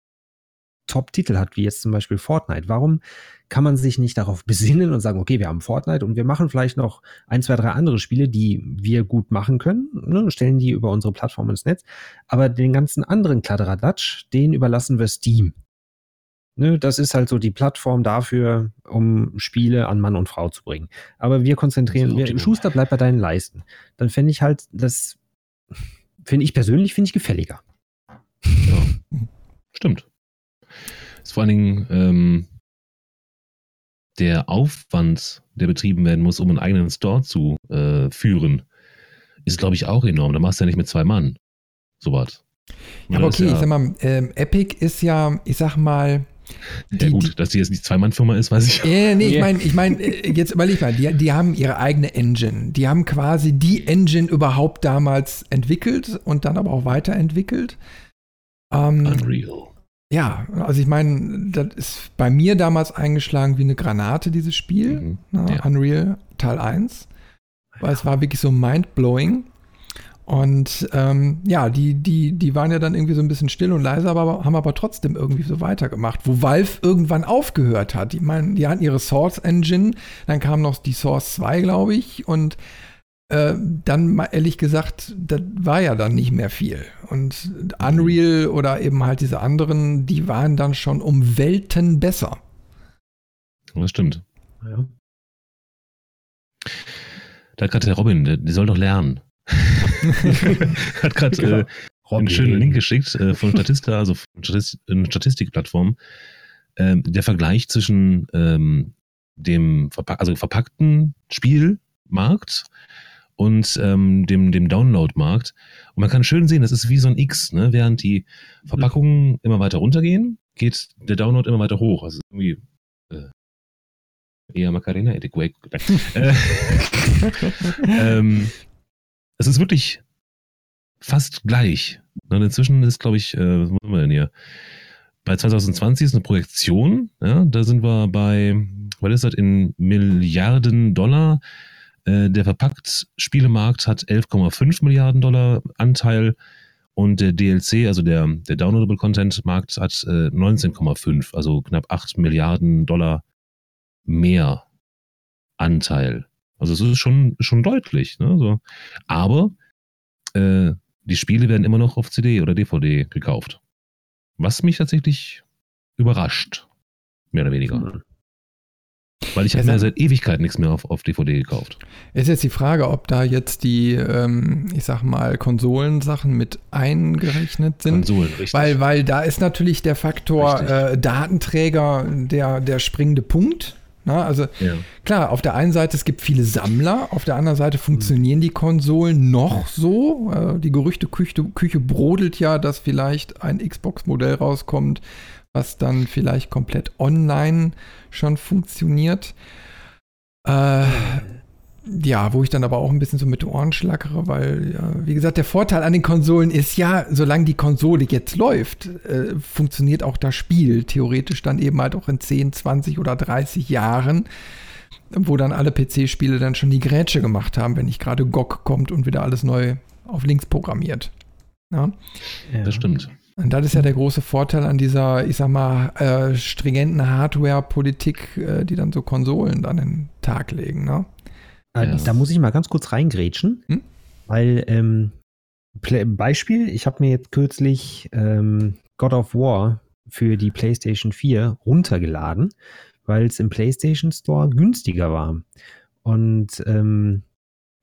Top-Titel hat, wie jetzt zum Beispiel Fortnite. Warum kann man sich nicht darauf besinnen und sagen, okay, wir haben Fortnite und wir machen vielleicht noch ein, zwei, drei andere Spiele, die wir gut machen können, ne, stellen die über unsere Plattform ins Netz, aber den ganzen anderen Kladderadatsch, den überlassen wir Steam. Ne, das ist halt so die Plattform dafür, um Spiele an Mann und Frau zu bringen. Aber wir konzentrieren, wir, Schuster bleibt bei deinen Leisten. Dann fände ich halt, das finde ich persönlich, finde ich gefälliger. Ja, stimmt ist vor allen Dingen ähm, der Aufwand, der betrieben werden muss, um einen eigenen Store zu äh, führen, ist, glaube ich, auch enorm. Da machst du ja nicht mit zwei Mann sowas. Ja, aber okay, ja, ich sag mal, ähm, Epic ist ja, ich sag mal, die, ja gut, dass die jetzt nicht Zwei-Mann-Firma ist, weiß ich. Äh, nee, ich meine, ich mein, äh, jetzt überleg mal, die, die haben ihre eigene Engine. Die haben quasi die Engine überhaupt damals entwickelt und dann aber auch weiterentwickelt. Ähm, Unreal. Ja, also ich meine, das ist bei mir damals eingeschlagen wie eine Granate, dieses Spiel. Mhm. Ne, ja. Unreal Teil 1. Weil ja. es war wirklich so mindblowing. Und ähm, ja, die, die, die waren ja dann irgendwie so ein bisschen still und leise, aber haben aber trotzdem irgendwie so weitergemacht. Wo Valve irgendwann aufgehört hat. Die meinen, die hatten ihre Source Engine, dann kam noch die Source 2, glaube ich, und äh, dann mal ehrlich gesagt, das war ja dann nicht mehr viel. Und Unreal oder eben halt diese anderen, die waren dann schon um Welten besser. Das stimmt. Ja. Da hat gerade der Robin, der, der, soll doch lernen. hat gerade genau. äh, einen schönen Link geschickt äh, von Statista, also von Statist eine Statistikplattform. Ähm, der Vergleich zwischen ähm, dem Verpack also verpackten Spielmarkt und ähm, dem, dem Download-Markt. Und man kann schön sehen, das ist wie so ein X, ne? während die Verpackungen immer weiter runtergehen, geht der Download immer weiter hoch. Also irgendwie äh, eher Macarena, Edequake. äh, ähm, es ist wirklich fast gleich. Und inzwischen ist, glaube ich, äh, was machen wir denn hier? Bei 2020 ist eine Projektion, ja, da sind wir bei, was ist das, in Milliarden Dollar der Verpackt-Spielemarkt hat 11,5 Milliarden Dollar Anteil und der DLC, also der, der Downloadable Content-Markt, hat äh, 19,5, also knapp 8 Milliarden Dollar mehr Anteil. Also es ist schon, schon deutlich. Ne? So. Aber äh, die Spiele werden immer noch auf CD oder DVD gekauft. Was mich tatsächlich überrascht. Mehr oder weniger. Weil ich habe mir seit Ewigkeit nichts mehr auf, auf DVD gekauft. Ist jetzt die Frage, ob da jetzt die, ähm, ich sag mal, Konsolensachen mit eingerechnet sind. Konsolen, richtig. Weil, weil da ist natürlich der Faktor äh, Datenträger der, der springende Punkt. Na, also ja. klar, auf der einen Seite es gibt viele Sammler, auf der anderen Seite funktionieren mhm. die Konsolen noch so. Äh, die Gerüchteküche Küche brodelt ja, dass vielleicht ein Xbox-Modell rauskommt, was dann vielleicht komplett online schon funktioniert. Äh, ja, wo ich dann aber auch ein bisschen so mit Ohren schlackere, weil, ja, wie gesagt, der Vorteil an den Konsolen ist ja, solange die Konsole jetzt läuft, äh, funktioniert auch das Spiel theoretisch dann eben halt auch in 10, 20 oder 30 Jahren, wo dann alle PC-Spiele dann schon die Grätsche gemacht haben, wenn nicht gerade GOG kommt und wieder alles neu auf links programmiert. Ja? ja. Das stimmt. Und das ist ja der große Vorteil an dieser, ich sag mal, äh, stringenten Hardware-Politik, äh, die dann so Konsolen dann in den Tag legen. Ne? Ja. Da muss ich mal ganz kurz reingrätschen, hm? weil ähm, Beispiel, ich habe mir jetzt kürzlich ähm, God of War für die PlayStation 4 runtergeladen, weil es im PlayStation Store günstiger war. Und ähm,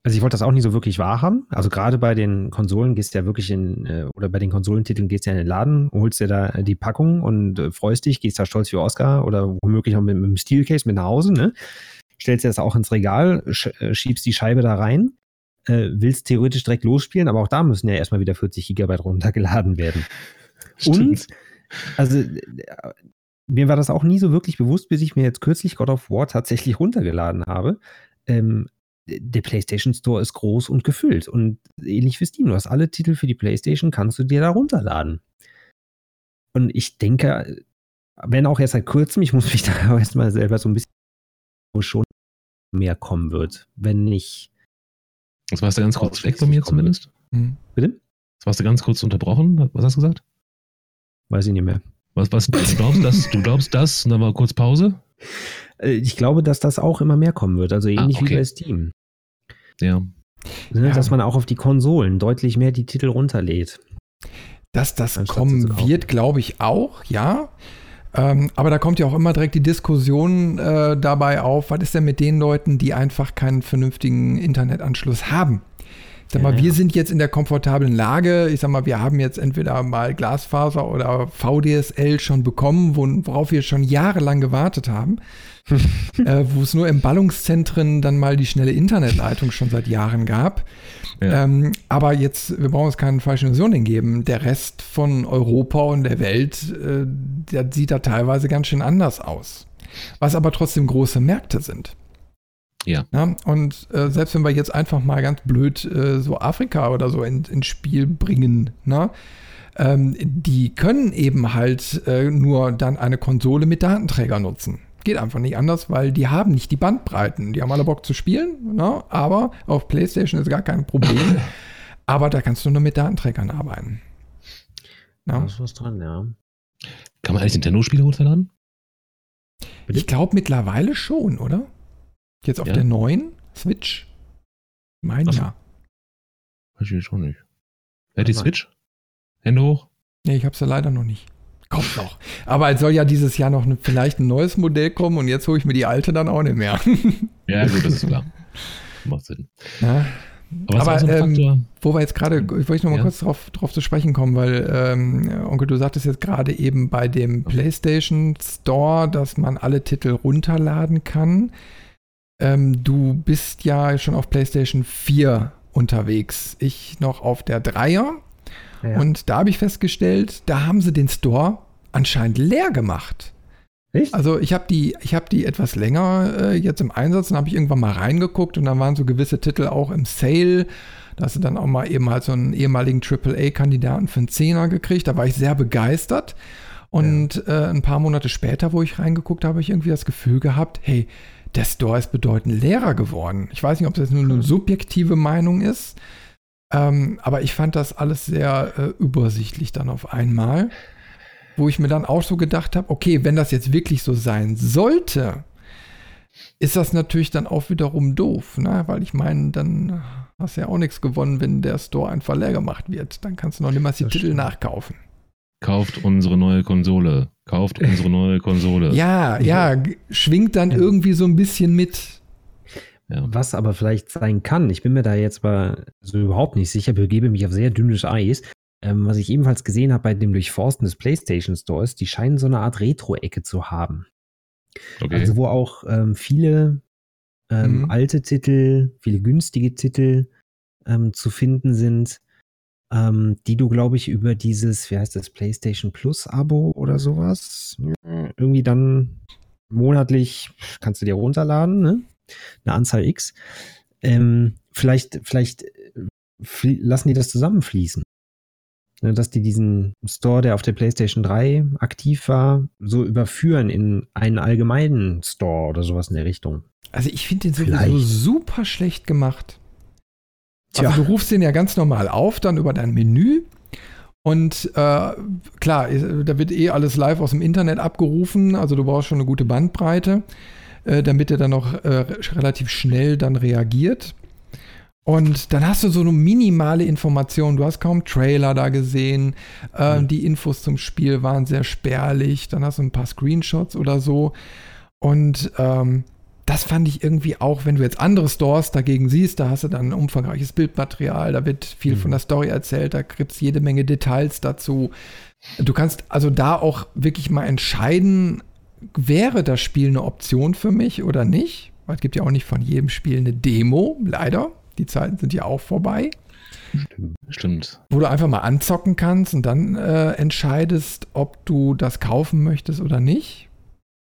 also ich wollte das auch nicht so wirklich wahrhaben. Also gerade bei den Konsolen gehst du ja wirklich in, äh, oder bei den Konsolentiteln gehst du ja in den Laden, holst dir da die Packung und äh, freust dich, gehst da stolz wie Oscar oder womöglich auch mit, mit einem Steelcase mit nach Hause, ne? Stellst dir das auch ins Regal, äh, schiebst die Scheibe da rein, äh, willst theoretisch direkt losspielen, aber auch da müssen ja erstmal wieder 40 Gigabyte runtergeladen werden. Stimmt. Und also mir war das auch nie so wirklich bewusst, bis ich mir jetzt kürzlich God of War tatsächlich runtergeladen habe. Ähm, der PlayStation Store ist groß und gefüllt. Und ähnlich wie Steam, du hast alle Titel für die PlayStation, kannst du dir da runterladen. Und ich denke, wenn auch erst seit kurzem, ich muss mich da erstmal selber so ein bisschen wo schon mehr kommen wird, wenn nicht. Das warst du ganz kurz weg bei mir zumindest. Mhm. Bitte? Das warst du ganz kurz unterbrochen. Was hast du gesagt? Weiß ich nicht mehr. Was, was du glaubst das? Du glaubst das? Und dann war kurz Pause? Äh, ich glaube, dass das auch immer mehr kommen wird. Also ähnlich ah, okay. wie bei Steam. Ja. Ne, dass man auch auf die Konsolen deutlich mehr die Titel runterlädt. Dass das kommen wird, glaube ich auch, ja. Ähm, aber da kommt ja auch immer direkt die Diskussion äh, dabei auf, was ist denn mit den Leuten, die einfach keinen vernünftigen Internetanschluss haben? Sag mal, ja, wir sind jetzt in der komfortablen Lage. Ich sag mal, wir haben jetzt entweder mal Glasfaser oder VDSL schon bekommen, worauf wir schon jahrelang gewartet haben. äh, wo es nur in Ballungszentren dann mal die schnelle Internetleitung schon seit Jahren gab. Ja. Ähm, aber jetzt, wir brauchen uns keine falschen Illusionen geben. Der Rest von Europa und der Welt, äh, der sieht da teilweise ganz schön anders aus. Was aber trotzdem große Märkte sind. Ja. ja und äh, selbst wenn wir jetzt einfach mal ganz blöd äh, so Afrika oder so in, ins Spiel bringen, ne? Ähm, die können eben halt äh, nur dann eine Konsole mit Datenträger nutzen. Geht einfach nicht anders, weil die haben nicht die Bandbreiten. Die haben alle Bock zu spielen, ne? aber auf PlayStation ist gar kein Problem. aber da kannst du nur mit Datenträgern arbeiten. Ja. Da ist was dran, ja. Kann man eigentlich Nintendo-Spiele runterladen? Ich glaube mittlerweile schon, oder? Jetzt auf ja. der neuen Switch? Mein ja. Weiß ich schon nicht. Hat die Switch? Hände hoch? Nee, ich habe sie leider noch nicht. Kommt noch. Aber es soll ja dieses Jahr noch ne, vielleicht ein neues Modell kommen und jetzt hole ich mir die alte dann auch nicht mehr. ja, gut, das ist klar. Macht Sinn. Ja. Aber, Aber ähm, wo wir jetzt gerade, ich wollte noch mal ja. kurz drauf, drauf zu sprechen kommen, weil, ähm, Onkel, du sagtest jetzt gerade eben bei dem PlayStation Store, dass man alle Titel runterladen kann. Ähm, du bist ja schon auf PlayStation 4 unterwegs. Ich noch auf der 3er. Ja. Und da habe ich festgestellt, da haben sie den Store anscheinend leer gemacht. Echt? Also ich habe die, ich habe die etwas länger äh, jetzt im Einsatz, dann habe ich irgendwann mal reingeguckt und dann waren so gewisse Titel auch im Sale. Da hast du dann auch mal eben halt so einen ehemaligen AAA-Kandidaten für einen Zehner gekriegt. Da war ich sehr begeistert. Und ja. äh, ein paar Monate später, wo ich reingeguckt habe, habe ich irgendwie das Gefühl gehabt, hey, der Store ist bedeutend leerer geworden. Ich weiß nicht, ob das nur eine subjektive Meinung ist, ähm, aber ich fand das alles sehr äh, übersichtlich dann auf einmal, wo ich mir dann auch so gedacht habe, okay, wenn das jetzt wirklich so sein sollte, ist das natürlich dann auch wiederum doof, ne? weil ich meine, dann hast du ja auch nichts gewonnen, wenn der Store einfach leer gemacht wird. Dann kannst du noch niemals die das Titel stimmt. nachkaufen. Kauft unsere neue Konsole. Kauft unsere neue Konsole. Ja, ja, schwingt dann ja. irgendwie so ein bisschen mit. Ja. Was aber vielleicht sein kann, ich bin mir da jetzt aber so überhaupt nicht sicher, begebe mich auf sehr dünnes Eis. Ähm, was ich ebenfalls gesehen habe bei dem Durchforsten des PlayStation Stores, die scheinen so eine Art Retro-Ecke zu haben. Okay. Also wo auch ähm, viele ähm, mhm. alte Titel, viele günstige Titel ähm, zu finden sind, ähm, die du, glaube ich, über dieses, wie heißt das, PlayStation Plus Abo oder sowas, irgendwie dann monatlich kannst du dir runterladen, ne? Eine Anzahl X. ähm, vielleicht, vielleicht äh, lassen die das zusammenfließen. Ne, dass die diesen Store, der auf der PlayStation 3 aktiv war, so überführen in einen allgemeinen Store oder sowas in der Richtung. Also ich finde den sowieso Vielleicht. super schlecht gemacht. Tja. Also du rufst den ja ganz normal auf, dann über dein Menü. Und äh, klar, da wird eh alles live aus dem Internet abgerufen. Also du brauchst schon eine gute Bandbreite, äh, damit er dann noch äh, relativ schnell dann reagiert. Und dann hast du so eine minimale Information. Du hast kaum Trailer da gesehen. Äh, mhm. Die Infos zum Spiel waren sehr spärlich. Dann hast du ein paar Screenshots oder so. Und ähm, das fand ich irgendwie auch, wenn du jetzt andere Stores dagegen siehst, da hast du dann ein umfangreiches Bildmaterial, da wird viel mhm. von der Story erzählt, da gibt es jede Menge Details dazu. Du kannst also da auch wirklich mal entscheiden, wäre das Spiel eine Option für mich oder nicht? Weil es gibt ja auch nicht von jedem Spiel eine Demo, leider. Die Zeiten sind ja auch vorbei. Stimmt. Wo du einfach mal anzocken kannst und dann äh, entscheidest, ob du das kaufen möchtest oder nicht.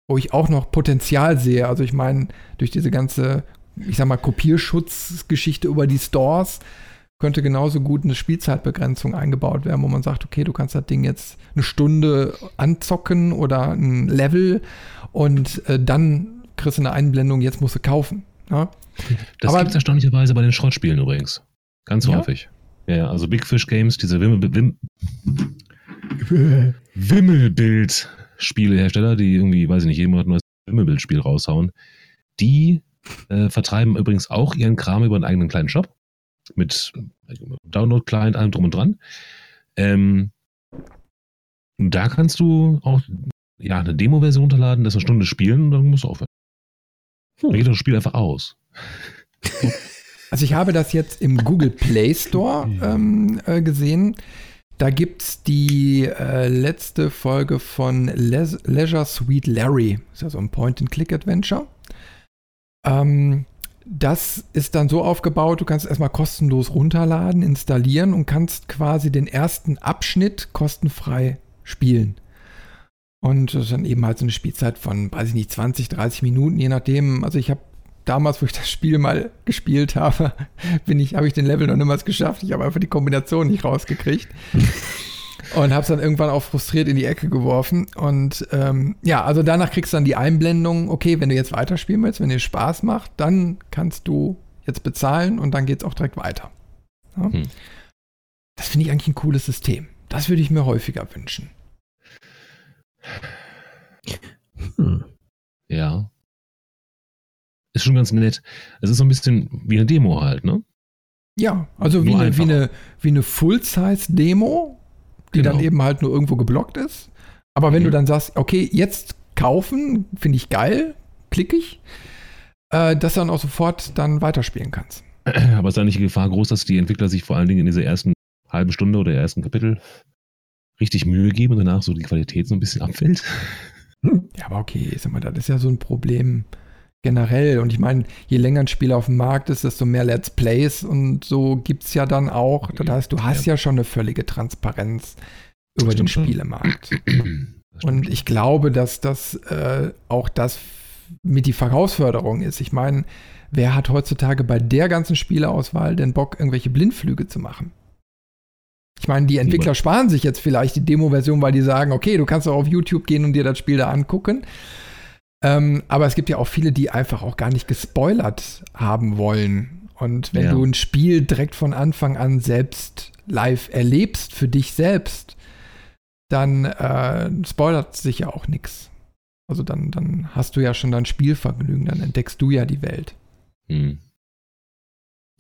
Wo ich auch noch Potenzial sehe. Also ich meine, durch diese ganze, ich sag mal, Kopierschutzgeschichte über die Stores könnte genauso gut eine Spielzeitbegrenzung eingebaut werden, wo man sagt, okay, du kannst das Ding jetzt eine Stunde anzocken oder ein Level und äh, dann kriegst du eine Einblendung, jetzt musst du kaufen. Ja? Das gibt es erstaunlicherweise bei den Schrottspielen übrigens. Ganz ja? häufig. Ja, also Big Fish Games, diese Wimmel, Wim, Wimmelbild-Spielehersteller, die irgendwie, weiß ich nicht, jeden Monat ein neues Wimmelbild-Spiel raushauen, die äh, vertreiben übrigens auch ihren Kram über einen eigenen kleinen Shop mit Download-Client, allem drum und dran. Ähm, da kannst du auch ja, eine Demo-Version runterladen, das eine Stunde spielen und dann musst du aufhören. Hm. Dann geht das Spiel einfach aus. Also ich habe das jetzt im Google Play Store ähm, äh, gesehen. Da gibt es die äh, letzte Folge von Le Leisure Suite Larry. Ist ja so ein Point-and-Click-Adventure. Ähm, das ist dann so aufgebaut, du kannst erstmal kostenlos runterladen, installieren und kannst quasi den ersten Abschnitt kostenfrei spielen. Und das ist dann eben halt so eine Spielzeit von, weiß ich nicht, 20, 30 Minuten, je nachdem. Also ich habe damals, wo ich das Spiel mal gespielt habe, bin ich, habe ich den Level noch niemals geschafft. Ich habe einfach die Kombination nicht rausgekriegt. und habe es dann irgendwann auch frustriert in die Ecke geworfen. Und ähm, ja, also danach kriegst du dann die Einblendung, okay, wenn du jetzt weiterspielen willst, wenn dir Spaß macht, dann kannst du jetzt bezahlen und dann geht es auch direkt weiter. Ja? Hm. Das finde ich eigentlich ein cooles System. Das würde ich mir häufiger wünschen. Hm. Ja ist schon ganz nett. Es ist so ein bisschen wie eine Demo halt, ne? Ja, also wie eine, wie eine, wie eine Full-Size-Demo, die genau. dann eben halt nur irgendwo geblockt ist. Aber wenn mhm. du dann sagst, okay, jetzt kaufen, finde ich geil, klicke ich, äh, dass du dann auch sofort dann weiterspielen kannst. Aber ist da nicht die Gefahr groß, dass die Entwickler sich vor allen Dingen in dieser ersten halben Stunde oder ersten Kapitel richtig Mühe geben und danach so die Qualität so ein bisschen abfällt? Ja, aber okay, sag mal, das ist ja so ein Problem generell. Und ich meine, je länger ein Spiel auf dem Markt ist, desto mehr Let's Plays und so gibt es ja dann auch. Das heißt, du hast ja, ja schon eine völlige Transparenz über den Spielemarkt. Und ich glaube, dass das äh, auch das mit die Herausforderung ist. Ich meine, wer hat heutzutage bei der ganzen Spieleauswahl den Bock, irgendwelche Blindflüge zu machen? Ich meine, die Entwickler sparen sich jetzt vielleicht die Demo-Version, weil die sagen, okay, du kannst auch auf YouTube gehen und dir das Spiel da angucken. Ähm, aber es gibt ja auch viele, die einfach auch gar nicht gespoilert haben wollen. Und wenn ja. du ein Spiel direkt von Anfang an selbst live erlebst, für dich selbst, dann äh, spoilert sich ja auch nichts. Also dann, dann hast du ja schon dein Spielvergnügen, dann entdeckst du ja die Welt. Hm.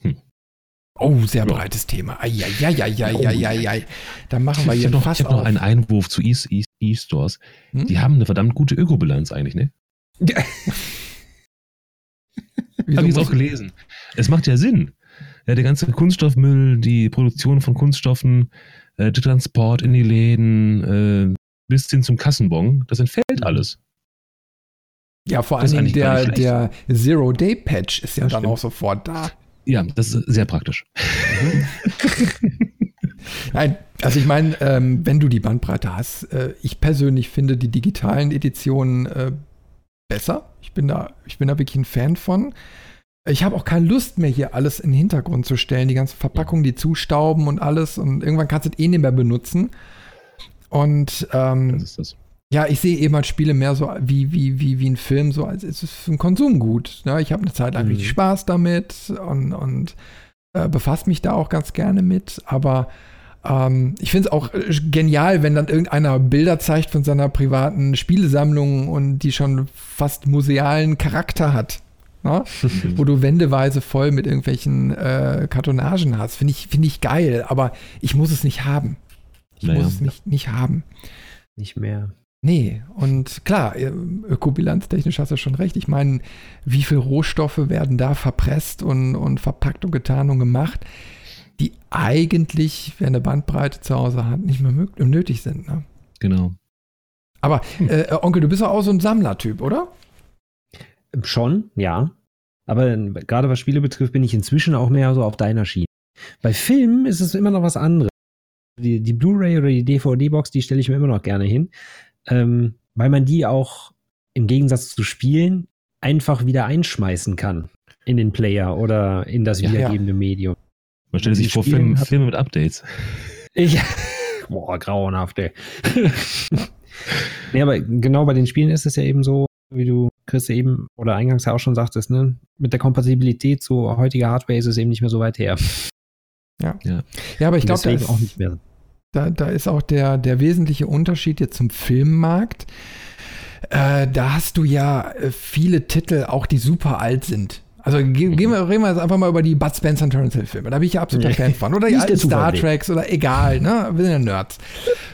Hm. Oh, sehr ja. breites Thema. Eieieiei. Da machen wir hier noch, fast Ich habe noch einen Einwurf zu E-Stores. Hm? Die haben eine verdammt gute Ökobilanz eigentlich, ne? Ja. Habe ich jetzt auch gelesen. Es macht ja Sinn. Ja, der ganze Kunststoffmüll, die Produktion von Kunststoffen, äh, der Transport in die Läden, äh, bis hin zum Kassenbon, das entfällt alles. Ja, vor allem der, der Zero-Day-Patch ist ja das dann stimmt. auch sofort da. Ja, das ist sehr praktisch. Nein, also ich meine, ähm, wenn du die Bandbreite hast, äh, ich persönlich finde die digitalen Editionen äh, besser. Ich bin da, ich bin da wirklich ein Fan von. ich habe auch keine Lust mehr, hier alles in den Hintergrund zu stellen, die ganzen Verpackungen, die zustauben und alles. Und irgendwann kannst du es eh nicht mehr benutzen. Und ähm, ja, ich sehe eben halt Spiele mehr so wie, wie, wie, wie ein Film, so als ist es ein Konsumgut. Ne? Ich habe eine Zeit lang mhm. richtig Spaß damit und, und äh, befasse mich da auch ganz gerne mit. Aber ähm, ich finde es auch äh, genial, wenn dann irgendeiner Bilder zeigt von seiner privaten Spielesammlung und die schon fast musealen Charakter hat. Ne? Wo du wendeweise voll mit irgendwelchen äh, Kartonagen hast. Finde ich, find ich geil, aber ich muss es nicht haben. Ich naja. muss es nicht, nicht haben. Nicht mehr. Nee, und klar, äh, ökobilanztechnisch hast du schon recht. Ich meine, wie viele Rohstoffe werden da verpresst und, und verpackt und getan und gemacht? Die eigentlich, wer eine Bandbreite zu Hause hat, nicht mehr möglich, nötig sind. Ne? Genau. Aber hm. äh, Onkel, du bist doch auch so ein Sammlertyp, oder? Schon, ja. Aber gerade was Spiele betrifft, bin ich inzwischen auch mehr so auf deiner Schiene. Bei Filmen ist es immer noch was anderes. Die, die Blu-ray oder die DVD-Box, die stelle ich mir immer noch gerne hin, ähm, weil man die auch im Gegensatz zu Spielen einfach wieder einschmeißen kann in den Player oder in das wiedergebende ja, ja. Medium. Man stellt sich vor Film, Filme mit Updates. Ich, boah, grauenhaft, ey. nee, aber genau bei den Spielen ist es ja eben so, wie du, Chris, eben oder eingangs ja auch schon sagtest, ne? Mit der Kompatibilität zu heutiger Hardware ist es eben nicht mehr so weit her. Ja. Ja, ja aber ich glaube, da, ist, auch nicht mehr. Da, da ist auch der, der wesentliche Unterschied jetzt zum Filmmarkt. Äh, da hast du ja äh, viele Titel, auch die super alt sind. Also gehen wir, reden wir jetzt einfach mal über die Bud Spencer und Terence Hill Filme. Da bin ich ja absoluter Fan von. Oder die alten Star Treks oder egal, ne? Wir sind ja Nerds.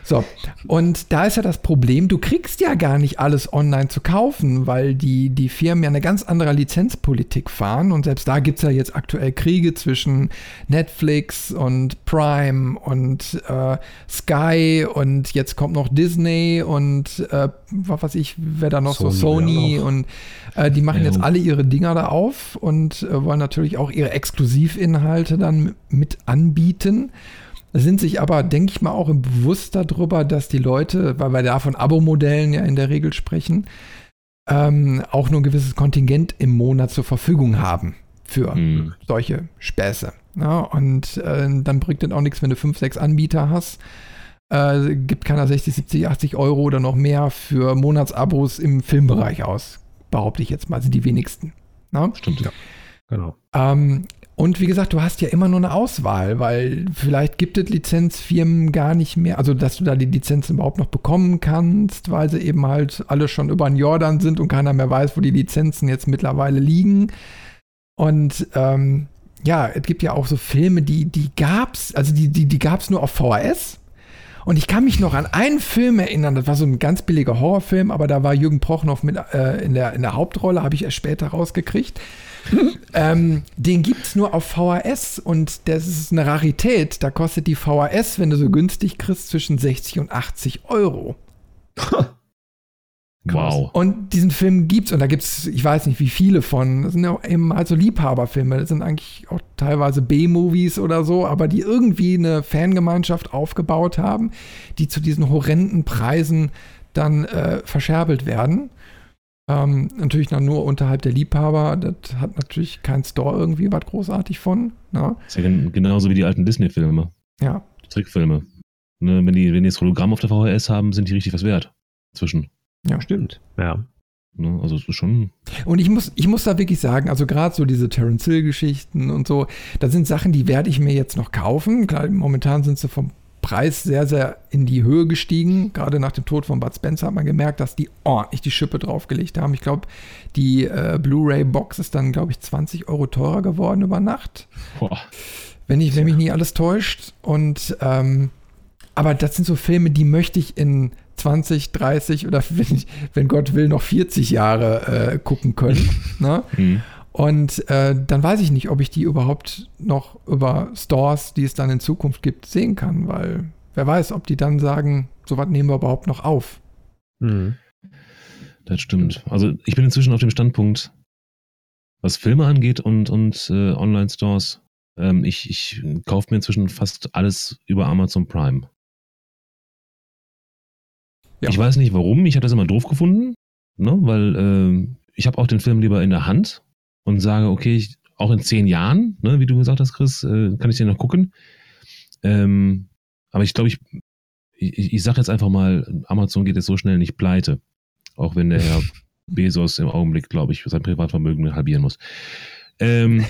So. Und da ist ja das Problem, du kriegst ja gar nicht alles online zu kaufen, weil die, die Firmen ja eine ganz andere Lizenzpolitik fahren. Und selbst da gibt es ja jetzt aktuell Kriege zwischen Netflix und Prime und äh, Sky und jetzt kommt noch Disney und äh, was weiß ich, wer da noch Sony so Sony und äh, die machen ja. jetzt alle ihre Dinger da auf und äh, wollen natürlich auch ihre Exklusivinhalte dann mit anbieten. Sind sich aber, denke ich mal, auch im Bewusst darüber, dass die Leute, weil wir da von Abo-Modellen ja in der Regel sprechen, ähm, auch nur ein gewisses Kontingent im Monat zur Verfügung haben für mhm. solche Späße. Ja, und äh, dann bringt das auch nichts, wenn du fünf, sechs Anbieter hast. Äh, gibt keiner 60, 70, 80 Euro oder noch mehr für Monatsabos im Filmbereich aus behaupte ich jetzt mal, sind die wenigsten. Na? Stimmt, ja. Genau. Ähm, und wie gesagt, du hast ja immer nur eine Auswahl, weil vielleicht gibt es Lizenzfirmen gar nicht mehr, also dass du da die Lizenzen überhaupt noch bekommen kannst, weil sie eben halt alle schon über den Jordan sind und keiner mehr weiß, wo die Lizenzen jetzt mittlerweile liegen. Und ähm, ja, es gibt ja auch so Filme, die, die gab's, also die, die, die gab's nur auf VHS. Und ich kann mich noch an einen Film erinnern, das war so ein ganz billiger Horrorfilm, aber da war Jürgen Prochnow mit äh, in, der, in der Hauptrolle, habe ich erst später rausgekriegt. ähm, den gibt es nur auf VHS und das ist eine Rarität. Da kostet die VHS, wenn du so günstig kriegst, zwischen 60 und 80 Euro. Wow. Und diesen Film gibt's und da gibt's, ich weiß nicht wie viele von. Das sind ja eben halt so Liebhaberfilme. Das sind eigentlich auch teilweise B-Movies oder so, aber die irgendwie eine Fangemeinschaft aufgebaut haben, die zu diesen horrenden Preisen dann äh, verscherbelt werden. Ähm, natürlich dann nur unterhalb der Liebhaber. Das hat natürlich kein Store irgendwie was großartig von. Ne? Das ist ja genauso wie die alten Disney-Filme. Ja. Trickfilme. Ne, wenn, die, wenn die das Hologramm auf der VHS haben, sind die richtig was wert. Zwischen. Ja, stimmt. Ja. Ne, also es ist schon. Und ich muss, ich muss da wirklich sagen, also gerade so diese Terence Hill-Geschichten und so, da sind Sachen, die werde ich mir jetzt noch kaufen. Klar, momentan sind sie vom Preis sehr, sehr in die Höhe gestiegen. Gerade nach dem Tod von Bud Spencer hat man gemerkt, dass die ordentlich die Schippe draufgelegt haben. Ich glaube, die äh, Blu-ray-Box ist dann, glaube ich, 20 Euro teurer geworden über Nacht. Boah. Wenn, ich, wenn mich nie alles täuscht. Und ähm, aber das sind so Filme, die möchte ich in 20, 30 oder wenn, wenn Gott will, noch 40 Jahre äh, gucken können. ne? Mhm. Und äh, dann weiß ich nicht, ob ich die überhaupt noch über Stores, die es dann in Zukunft gibt, sehen kann, weil wer weiß, ob die dann sagen, so was nehmen wir überhaupt noch auf. Mhm. Das stimmt. Also ich bin inzwischen auf dem Standpunkt, was Filme angeht und, und äh, Online-Stores, ähm, ich, ich kaufe mir inzwischen fast alles über Amazon Prime. Ja. Ich weiß nicht warum, ich habe das immer doof gefunden, ne? weil äh, ich habe auch den Film lieber in der Hand und sage, okay, ich, auch in zehn Jahren, ne, wie du gesagt hast, Chris, äh, kann ich den noch gucken. Ähm, aber ich glaube, ich, ich, ich sage jetzt einfach mal, Amazon geht jetzt so schnell nicht pleite. Auch wenn der Herr Bezos im Augenblick, glaube ich, sein Privatvermögen halbieren muss. Ähm,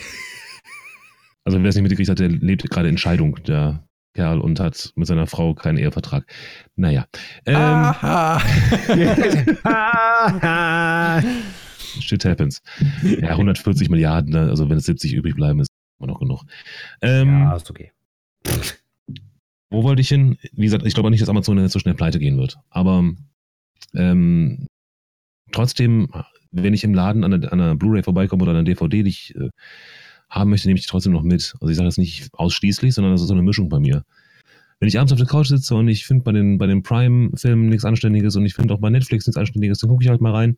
also wer es nicht mitgekriegt hat, der lebt gerade in Scheidung, der Kerl, und hat mit seiner Frau keinen Ehevertrag. Naja. Ähm, Aha. Shit happens. Ja, 140 Milliarden, ne? also wenn es 70 übrig bleiben, ist immer noch genug. Ähm, ja, ist okay. Wo wollte ich hin? Wie gesagt, ich glaube nicht, dass Amazon jetzt so schnell pleite gehen wird. Aber ähm, trotzdem, wenn ich im Laden an einer, einer Blu-ray vorbeikomme oder an einer DVD, die ich äh, haben möchte, nehme ich die trotzdem noch mit. Also ich sage das nicht ausschließlich, sondern das ist so eine Mischung bei mir. Wenn ich abends auf der Couch sitze und ich finde bei den, bei den Prime-Filmen nichts Anständiges und ich finde auch bei Netflix nichts Anständiges, dann gucke ich halt mal rein.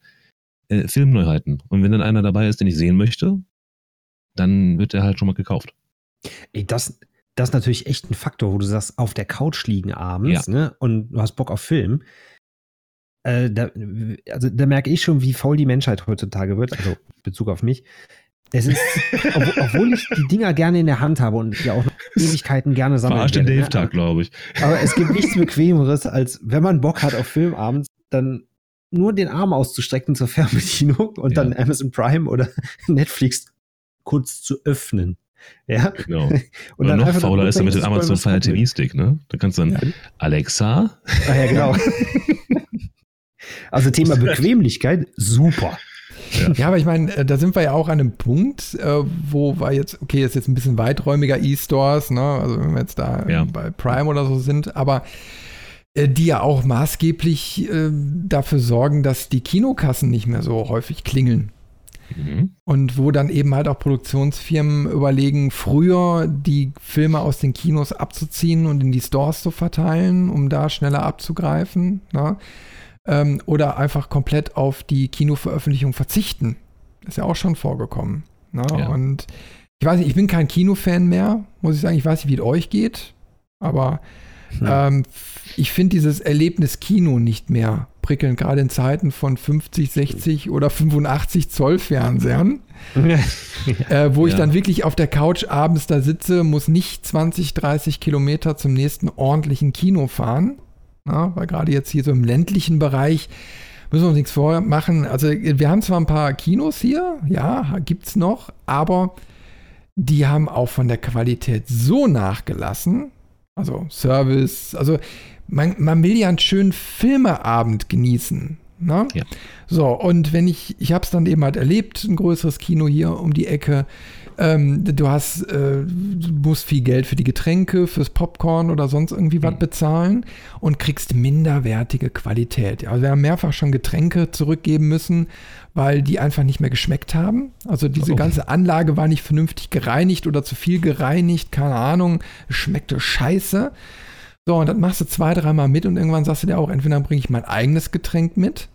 Äh, Filmneuheiten. Und wenn dann einer dabei ist, den ich sehen möchte, dann wird er halt schon mal gekauft. Ey, das, das ist natürlich echt ein Faktor, wo du sagst, auf der Couch liegen abends ja. ne, und du hast Bock auf Film. Äh, da, also da merke ich schon, wie faul die Menschheit heutzutage wird, also Bezug auf mich. Es ist, obwohl, ich die Dinger gerne in der Hand habe und ja auch noch Ewigkeiten gerne sammle. Verarscht den ne? Dave-Tag, ne? glaube ich. Aber es gibt nichts Bequemeres, als wenn man Bock hat auf Film abends, dann nur den Arm auszustrecken zur Fernbedienung und ja. dann Amazon Prime oder Netflix kurz zu öffnen. Ja. Genau. Und Oder noch fauler ist er mit dem Amazon Fire TV Stick, ne? Da kannst du dann ja. Alexa. Ah ja, genau. also Thema Bequemlichkeit, super. Ja. ja, aber ich meine, äh, da sind wir ja auch an einem Punkt, äh, wo wir jetzt, okay, ist jetzt ein bisschen weiträumiger E-Stores, ne? Also wenn wir jetzt da ja. bei Prime oder so sind, aber äh, die ja auch maßgeblich dafür sorgen, dass die Kinokassen nicht mehr so häufig klingeln. Mhm. Und wo dann eben halt auch Produktionsfirmen überlegen, früher die Filme aus den Kinos abzuziehen und in die Stores zu verteilen, um da schneller abzugreifen. Ne? Ähm, oder einfach komplett auf die Kinoveröffentlichung verzichten. Ist ja auch schon vorgekommen. Ne? Ja. Und ich weiß nicht, ich bin kein Kinofan mehr, muss ich sagen. Ich weiß nicht, wie es euch geht, aber hm. ähm, ich finde dieses Erlebnis Kino nicht mehr prickelnd, gerade in Zeiten von 50, 60 oder 85 Zoll Fernsehern, äh, wo ich dann wirklich auf der Couch abends da sitze, muss nicht 20, 30 Kilometer zum nächsten ordentlichen Kino fahren, na, weil gerade jetzt hier so im ländlichen Bereich müssen wir uns nichts vormachen. Also wir haben zwar ein paar Kinos hier, ja, gibt es noch, aber die haben auch von der Qualität so nachgelassen, also Service, also man, man will ja einen schönen Filmeabend genießen. Ne? Ja. So, und wenn ich, ich habe es dann eben halt erlebt, ein größeres Kino hier um die Ecke. Ähm, du hast, äh, du musst viel Geld für die Getränke, fürs Popcorn oder sonst irgendwie mhm. was bezahlen und kriegst minderwertige Qualität. Also wir haben mehrfach schon Getränke zurückgeben müssen, weil die einfach nicht mehr geschmeckt haben. Also diese oh. ganze Anlage war nicht vernünftig gereinigt oder zu viel gereinigt, keine Ahnung, schmeckte scheiße. So, und dann machst du zwei, dreimal mit und irgendwann sagst du dir auch, entweder bringe ich mein eigenes Getränk mit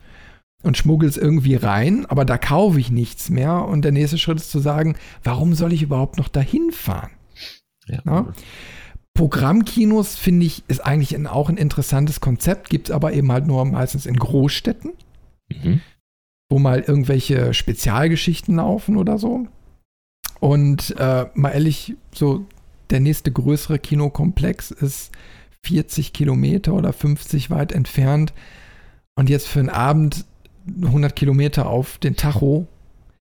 und schmuggel es irgendwie rein, aber da kaufe ich nichts mehr. Und der nächste Schritt ist zu sagen, warum soll ich überhaupt noch dahin fahren? Ja. ja? Programmkinos, finde ich, ist eigentlich ein, auch ein interessantes Konzept, gibt es aber eben halt nur meistens in Großstädten, mhm. wo mal irgendwelche Spezialgeschichten laufen oder so. Und äh, mal ehrlich, so der nächste größere Kinokomplex ist 40 Kilometer oder 50 weit entfernt und jetzt für einen Abend 100 Kilometer auf den Tacho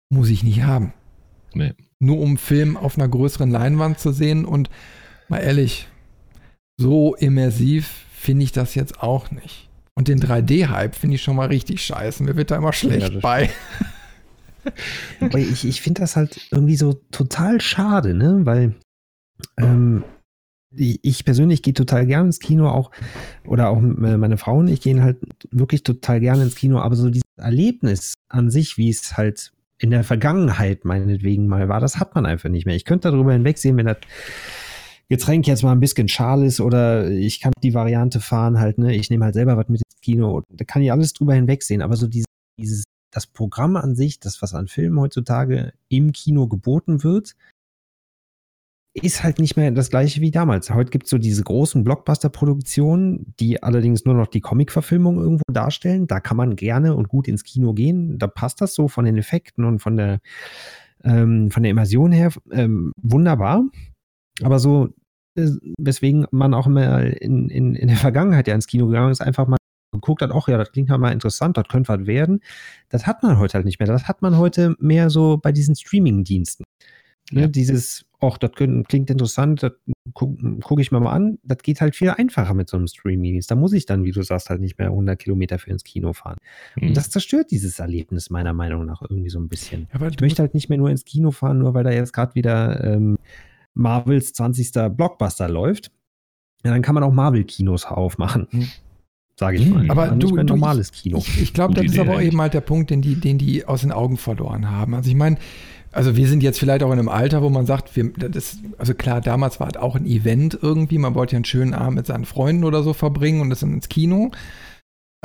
muss ich nicht haben. Nee. Nur um Film auf einer größeren Leinwand zu sehen und mal ehrlich, so immersiv finde ich das jetzt auch nicht. Und den 3D-Hype finde ich schon mal richtig scheiße. Mir wird da immer schlecht ja, bei. ich ich finde das halt irgendwie so total schade, ne? Weil ähm, ich persönlich gehe total gerne ins Kino auch, oder auch meine Frau und ich gehen halt wirklich total gerne ins Kino, aber so dieses Erlebnis an sich, wie es halt in der Vergangenheit meinetwegen mal war, das hat man einfach nicht mehr. Ich könnte darüber hinwegsehen, wenn das Getränk jetzt mal ein bisschen schal ist oder ich kann die Variante fahren halt, ne, ich nehme halt selber was mit ins Kino, da kann ich alles drüber hinwegsehen, aber so dieses, dieses, das Programm an sich, das, was an Filmen heutzutage im Kino geboten wird, ist halt nicht mehr das gleiche wie damals. Heute gibt es so diese großen Blockbuster-Produktionen, die allerdings nur noch die Comic-Verfilmung irgendwo darstellen. Da kann man gerne und gut ins Kino gehen. Da passt das so von den Effekten und von der ähm, von der Immersion her ähm, wunderbar. Aber so, äh, weswegen man auch immer in, in, in der Vergangenheit ja ins Kino gegangen ist, einfach mal geguckt hat, ach ja, das klingt ja mal interessant, das könnte was werden. Das hat man heute halt nicht mehr. Das hat man heute mehr so bei diesen Streaming-Diensten. Ne, ja. Dieses, ach, das klingt interessant, das gucke guck ich mir mal an. Das geht halt viel einfacher mit so einem Streaming-Dienst. Da muss ich dann, wie du sagst, halt nicht mehr 100 Kilometer für ins Kino fahren. Mhm. Und das zerstört dieses Erlebnis meiner Meinung nach irgendwie so ein bisschen. Ja, ich möchte halt nicht mehr nur ins Kino fahren, nur weil da jetzt gerade wieder ähm, Marvels 20. Blockbuster läuft. Ja, dann kann man auch Marvel-Kinos aufmachen. Mhm sage ich mal. Aber du, ein normales Kino. Ich, ich glaube, das ist aber eben halt der Punkt, den die, den die aus den Augen verloren haben. Also ich meine, also wir sind jetzt vielleicht auch in einem Alter, wo man sagt, wir, das, also klar, damals war es auch ein Event irgendwie, man wollte ja einen schönen Abend mit seinen Freunden oder so verbringen und das dann ins Kino.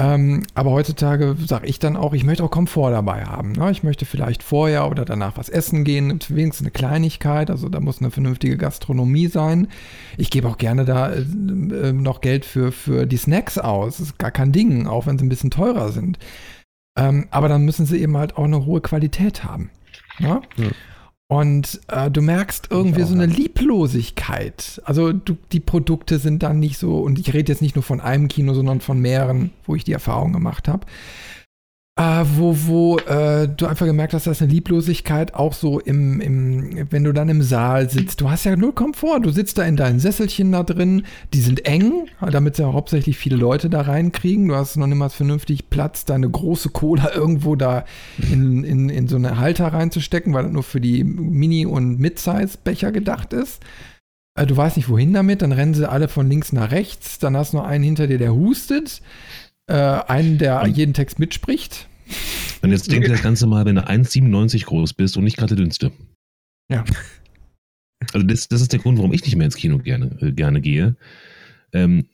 Ähm, aber heutzutage sage ich dann auch, ich möchte auch Komfort dabei haben. Ne? Ich möchte vielleicht vorher oder danach was essen gehen, wenigstens eine Kleinigkeit. Also da muss eine vernünftige Gastronomie sein. Ich gebe auch gerne da äh, äh, noch Geld für, für die Snacks aus. Das ist gar kein Ding, auch wenn sie ein bisschen teurer sind. Ähm, aber dann müssen sie eben halt auch eine hohe Qualität haben. Ne? Ja. Und äh, du merkst irgendwie so eine Lieblosigkeit. Also du, die Produkte sind dann nicht so, und ich rede jetzt nicht nur von einem Kino, sondern von mehreren, wo ich die Erfahrung gemacht habe äh, wo, wo äh, du einfach gemerkt hast, dass eine Lieblosigkeit auch so im, im, wenn du dann im Saal sitzt, du hast ja null Komfort, du sitzt da in deinen Sesselchen da drin, die sind eng, damit sie ja hauptsächlich viele Leute da reinkriegen, du hast noch nicht mal vernünftig Platz, deine große Cola irgendwo da in, in, in so eine Halter reinzustecken, weil das nur für die Mini- und Mid-Size-Becher gedacht ist. Äh, du weißt nicht, wohin damit, dann rennen sie alle von links nach rechts, dann hast du noch einen hinter dir, der hustet äh, einen, der jeden Text mitspricht. Und jetzt denk dir das Ganze mal, wenn du 1,97 groß bist und nicht gerade der dünnste. Ja. Also das, das ist der Grund, warum ich nicht mehr ins Kino gerne, äh, gerne gehe. Ähm,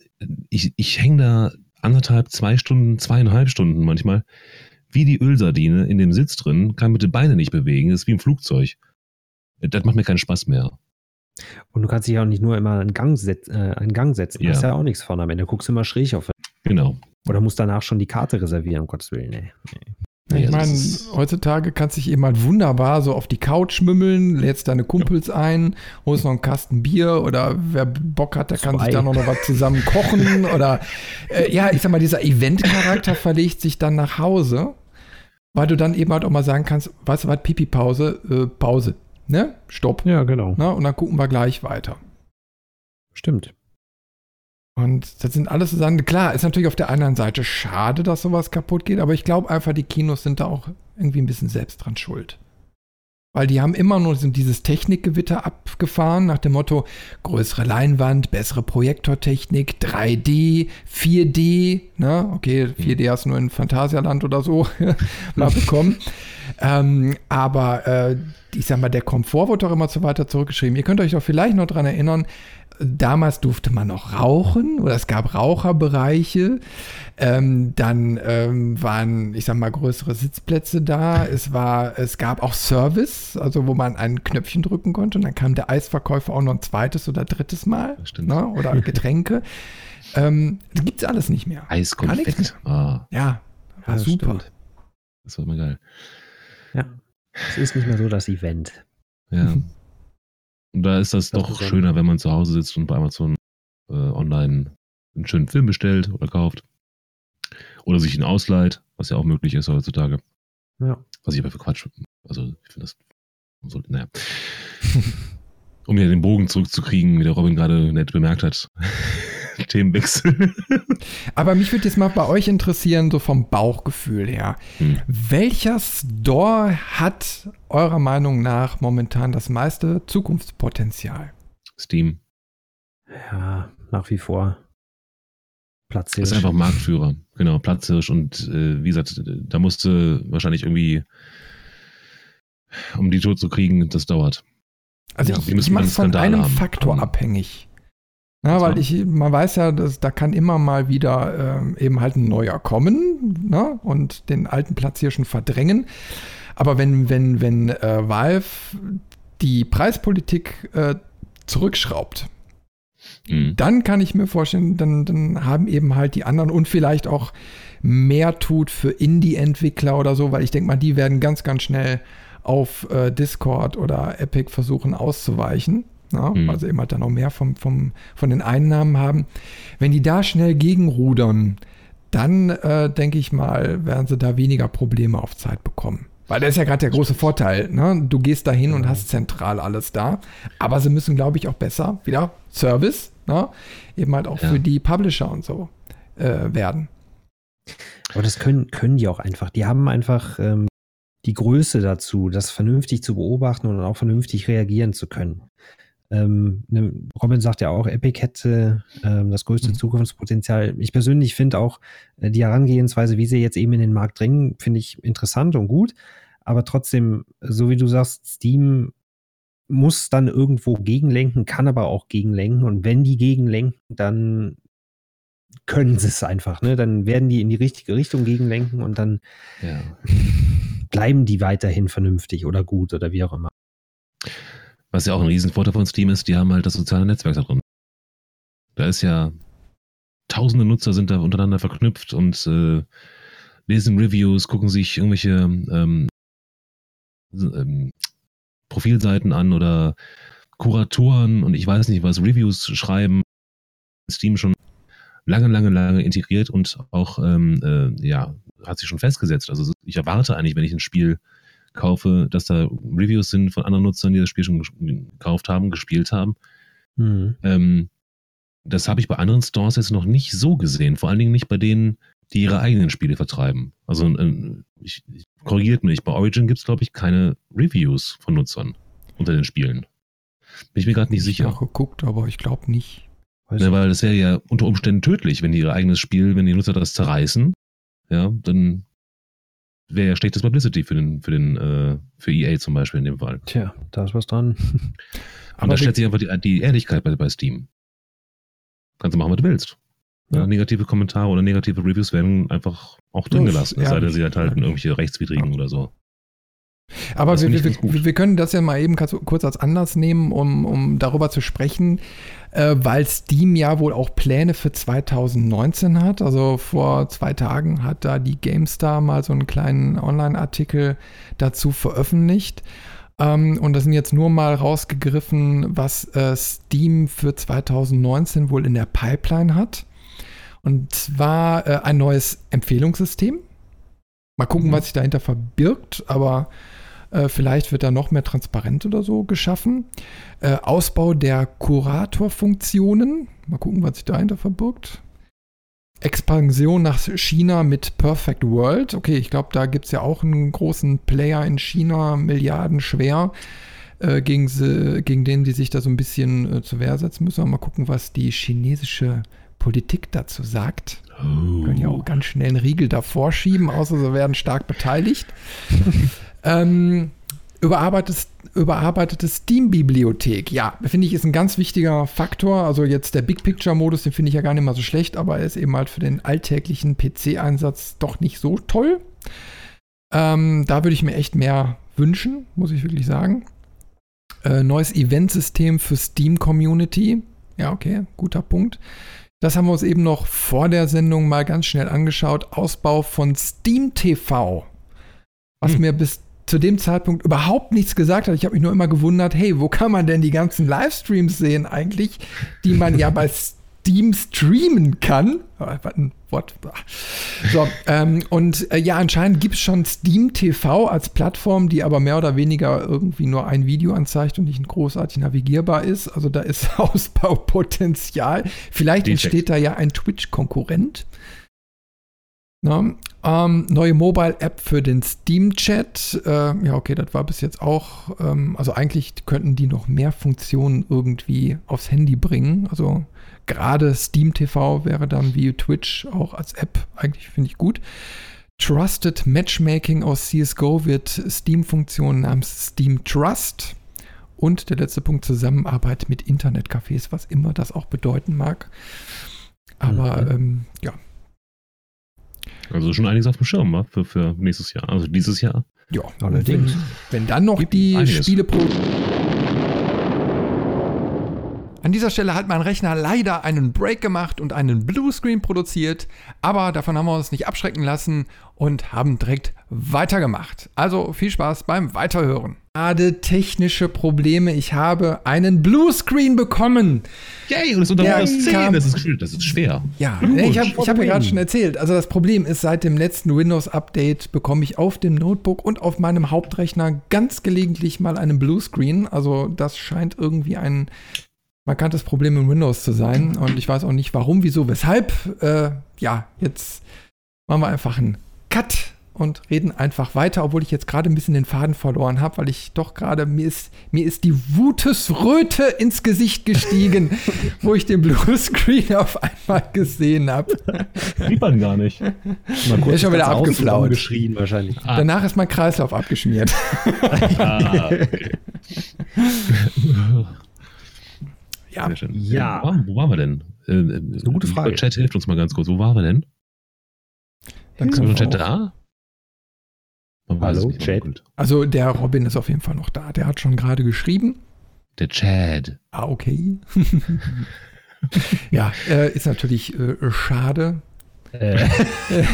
ich ich hänge da anderthalb, zwei Stunden, zweieinhalb Stunden manchmal wie die Ölsardine in dem Sitz drin, kann mit den Beinen nicht bewegen, das ist wie im Flugzeug. Das macht mir keinen Spaß mehr. Und du kannst dich auch nicht nur immer einen Gang, set, äh, einen Gang setzen. Ja. Das ist ja auch nichts von am Ende. Du guckst immer schräg auf. Genau. Oder musst danach schon die Karte reservieren, um Gottes Willen. Nee. nee. Ich meine, heutzutage kannst du dich eben halt wunderbar so auf die Couch mümmeln, lädst deine Kumpels ein, holst noch einen Kasten Bier oder wer Bock hat, der Zwei. kann sich da noch was zusammen kochen oder äh, ja, ich sag mal, dieser Event-Charakter verlegt sich dann nach Hause, weil du dann eben halt auch mal sagen kannst, weißt du was, Pipi-Pause, äh, Pause, ne? Stopp. Ja, genau. Na, und dann gucken wir gleich weiter. Stimmt. Und das sind alles so Sachen, klar, ist natürlich auf der anderen Seite schade, dass sowas kaputt geht, aber ich glaube einfach, die Kinos sind da auch irgendwie ein bisschen selbst dran schuld. Weil die haben immer nur dieses Technikgewitter abgefahren, nach dem Motto, größere Leinwand, bessere Projektortechnik, 3D, 4D, ne? Okay, 4D hast du nur in Phantasialand oder so mal bekommen. ähm, aber äh, ich sag mal, der Komfort wird doch immer so weiter zurückgeschrieben. Ihr könnt euch doch vielleicht noch daran erinnern, damals durfte man noch rauchen oder es gab Raucherbereiche. Ähm, dann ähm, waren, ich sag mal, größere Sitzplätze da. Es war, es gab auch Service, also wo man ein Knöpfchen drücken konnte und dann kam der Eisverkäufer auch noch ein zweites oder drittes Mal. Ne? Oder Getränke. ähm, das gibt es alles nicht mehr. Eiskonfekt. Ah. Ja, war ja, super. Stimmt. Das war immer geil. Ja. Es ist nicht mehr so das Event. Ja. Und da ist das, das doch ist schöner, wenn man zu Hause sitzt und bei Amazon äh, online einen schönen Film bestellt oder kauft. Oder sich ihn ausleiht, was ja auch möglich ist heutzutage. Ja. Was ich aber für Quatsch. Also, ich finde das. Sollte, naja. um hier den Bogen zurückzukriegen, wie der Robin gerade nett bemerkt hat. Themenwechsel. Aber mich würde jetzt mal bei euch interessieren, so vom Bauchgefühl her. Hm. Welcher Store hat eurer Meinung nach momentan das meiste Zukunftspotenzial? Steam. Ja, nach wie vor. Platzhirsch. Das ist einfach Marktführer. Genau, Platzhirsch. Und äh, wie gesagt, da musste wahrscheinlich irgendwie, um die tot zu kriegen, das dauert. Also ja, ich, ich mache es von einem haben. Faktor abhängig. Ja, weil ich, man weiß ja, dass, da kann immer mal wieder ähm, eben halt ein neuer kommen ne? und den alten Platz hier schon verdrängen. Aber wenn, wenn, wenn äh, Valve die Preispolitik äh, zurückschraubt, mhm. dann kann ich mir vorstellen, dann, dann haben eben halt die anderen und vielleicht auch mehr tut für Indie-Entwickler oder so, weil ich denke mal, die werden ganz, ganz schnell auf äh, Discord oder Epic versuchen auszuweichen. Ja, mhm. Also eben halt dann auch mehr vom, vom, von den Einnahmen haben. Wenn die da schnell gegenrudern, dann äh, denke ich mal, werden sie da weniger Probleme auf Zeit bekommen. Weil das ist ja gerade der große Vorteil. Ne? Du gehst da hin und hast zentral alles da. Aber sie müssen, glaube ich, auch besser wieder Service, ne? eben halt auch ja. für die Publisher und so äh, werden. Aber das können, können die auch einfach. Die haben einfach ähm, die Größe dazu, das vernünftig zu beobachten und auch vernünftig reagieren zu können. Ähm, ne, Robin sagt ja auch, Epic hätte ähm, das größte mhm. Zukunftspotenzial. Ich persönlich finde auch äh, die Herangehensweise, wie sie jetzt eben in den Markt dringen, finde ich interessant und gut. Aber trotzdem, so wie du sagst, Steam muss dann irgendwo gegenlenken, kann aber auch gegenlenken. Und wenn die gegenlenken, dann können sie es einfach. Ne? Dann werden die in die richtige Richtung gegenlenken und dann ja. bleiben die weiterhin vernünftig oder gut oder wie auch immer. Was ja auch ein Riesenvorteil von Steam ist, die haben halt das soziale Netzwerk da drin. Da ist ja tausende Nutzer sind da untereinander verknüpft und äh, lesen Reviews, gucken sich irgendwelche ähm, ähm, Profilseiten an oder Kuratoren und ich weiß nicht was, Reviews schreiben. Steam schon lange, lange, lange integriert und auch, ähm, äh, ja, hat sich schon festgesetzt. Also ich erwarte eigentlich, wenn ich ein Spiel kaufe, dass da Reviews sind von anderen Nutzern, die das Spiel schon gekauft haben, gespielt haben. Mhm. Ähm, das habe ich bei anderen Stores jetzt noch nicht so gesehen. Vor allen Dingen nicht bei denen, die ihre eigenen Spiele vertreiben. Also äh, ich, ich, korrigiert mich, bei Origin gibt es, glaube ich, keine Reviews von Nutzern unter den Spielen. Bin ich mir gerade nicht sicher. Ich habe geguckt, aber ich glaube nicht. Ja, weil das wäre ja unter Umständen tödlich, wenn die ihr eigenes Spiel, wenn die Nutzer das zerreißen, ja, dann wäre ja schlechtes Publicity für den, für den, äh, für EA zum Beispiel in dem Fall. Tja, da ist was dran. Und da stellt sich einfach die, die Ehrlichkeit bei, bei Steam. Kannst du machen, was du willst. Ja. Ja, negative Kommentare oder negative Reviews werden einfach auch drin gelassen, ja, sei denn sie enthalten irgendwelche rechtswidrigen oder so. Aber wir, wir, wir, können das ja mal eben kurz als Anlass nehmen, um, um darüber zu sprechen, äh, weil Steam ja wohl auch Pläne für 2019 hat. Also vor zwei Tagen hat da die GameStar mal so einen kleinen Online-Artikel dazu veröffentlicht. Ähm, und das sind jetzt nur mal rausgegriffen, was äh, Steam für 2019 wohl in der Pipeline hat. Und zwar äh, ein neues Empfehlungssystem. Mal gucken, mhm. was sich dahinter verbirgt, aber äh, vielleicht wird da noch mehr Transparenz oder so geschaffen. Äh, Ausbau der Kuratorfunktionen. Mal gucken, was sich dahinter verbirgt. Expansion nach China mit Perfect World. Okay, ich glaube, da gibt es ja auch einen großen Player in China, Milliarden schwer, äh, gegen, sie, gegen den die sich da so ein bisschen äh, zur Wehr setzen müssen. Mal gucken, was die chinesische Politik dazu sagt. Oh. Können ja auch ganz schnell einen Riegel davor schieben, außer sie werden stark beteiligt. Ähm, überarbeitetes, überarbeitete Steam-Bibliothek. Ja, finde ich, ist ein ganz wichtiger Faktor. Also jetzt der Big Picture-Modus, den finde ich ja gar nicht mal so schlecht, aber er ist eben halt für den alltäglichen PC-Einsatz doch nicht so toll. Ähm, da würde ich mir echt mehr wünschen, muss ich wirklich sagen. Äh, neues Eventsystem für Steam Community. Ja, okay, guter Punkt. Das haben wir uns eben noch vor der Sendung mal ganz schnell angeschaut. Ausbau von Steam TV. Was hm. mir bis zu dem Zeitpunkt überhaupt nichts gesagt hat. Ich habe mich nur immer gewundert, hey, wo kann man denn die ganzen Livestreams sehen eigentlich, die man ja bei Steam streamen kann? What? So, ähm, und äh, ja, anscheinend gibt es schon Steam TV als Plattform, die aber mehr oder weniger irgendwie nur ein Video anzeigt und nicht großartig navigierbar ist. Also da ist Ausbaupotenzial. Vielleicht entsteht da ja ein Twitch-Konkurrent. Ne? Ähm, neue Mobile-App für den Steam-Chat. Äh, ja, okay, das war bis jetzt auch. Ähm, also eigentlich könnten die noch mehr Funktionen irgendwie aufs Handy bringen. Also gerade Steam TV wäre dann wie Twitch auch als App eigentlich, finde ich gut. Trusted Matchmaking aus CSGO wird Steam-Funktion namens Steam Trust. Und der letzte Punkt, Zusammenarbeit mit Internetcafés, was immer das auch bedeuten mag. Aber mhm. ähm, ja, also schon einiges auf dem Schirm wa? für, für nächstes Jahr, also dieses Jahr. Ja, allerdings. Wenn, wenn dann noch Gibt die Spiele pro An dieser Stelle hat mein Rechner leider einen Break gemacht und einen Bluescreen produziert, aber davon haben wir uns nicht abschrecken lassen und haben direkt weitergemacht. Also viel Spaß beim Weiterhören. Gerade technische Probleme. Ich habe einen Bluescreen bekommen. Yay, und das unter Windows 10. Das ist, das ist schwer. Ja, ich habe hab ja gerade schon erzählt. Also das Problem ist, seit dem letzten Windows-Update bekomme ich auf dem Notebook und auf meinem Hauptrechner ganz gelegentlich mal einen Bluescreen. Also das scheint irgendwie ein markantes Problem in Windows zu sein. Und ich weiß auch nicht warum, wieso, weshalb. Äh, ja, jetzt machen wir einfach einen Cut und reden einfach weiter, obwohl ich jetzt gerade ein bisschen den Faden verloren habe, weil ich doch gerade, mir ist, mir ist die Wutesröte ins Gesicht gestiegen, wo ich den Bluescreen auf einmal gesehen habe. Sieht man gar nicht. Kurz ist schon wieder abgeflaut. geschrien wahrscheinlich. Ah. Danach ist mein Kreislauf abgeschmiert. ah, okay. Ja. ja. Wo, waren, wo waren wir denn? Äh, eine gute Frage. Der Chat hilft uns mal ganz kurz. Wo waren wir denn? Dann ist der Chat da? Hallo, Chat. Also der Robin ist auf jeden Fall noch da. Der hat schon gerade geschrieben. Der Chad. Ah, okay. ja, äh, ist natürlich äh, schade. Äh.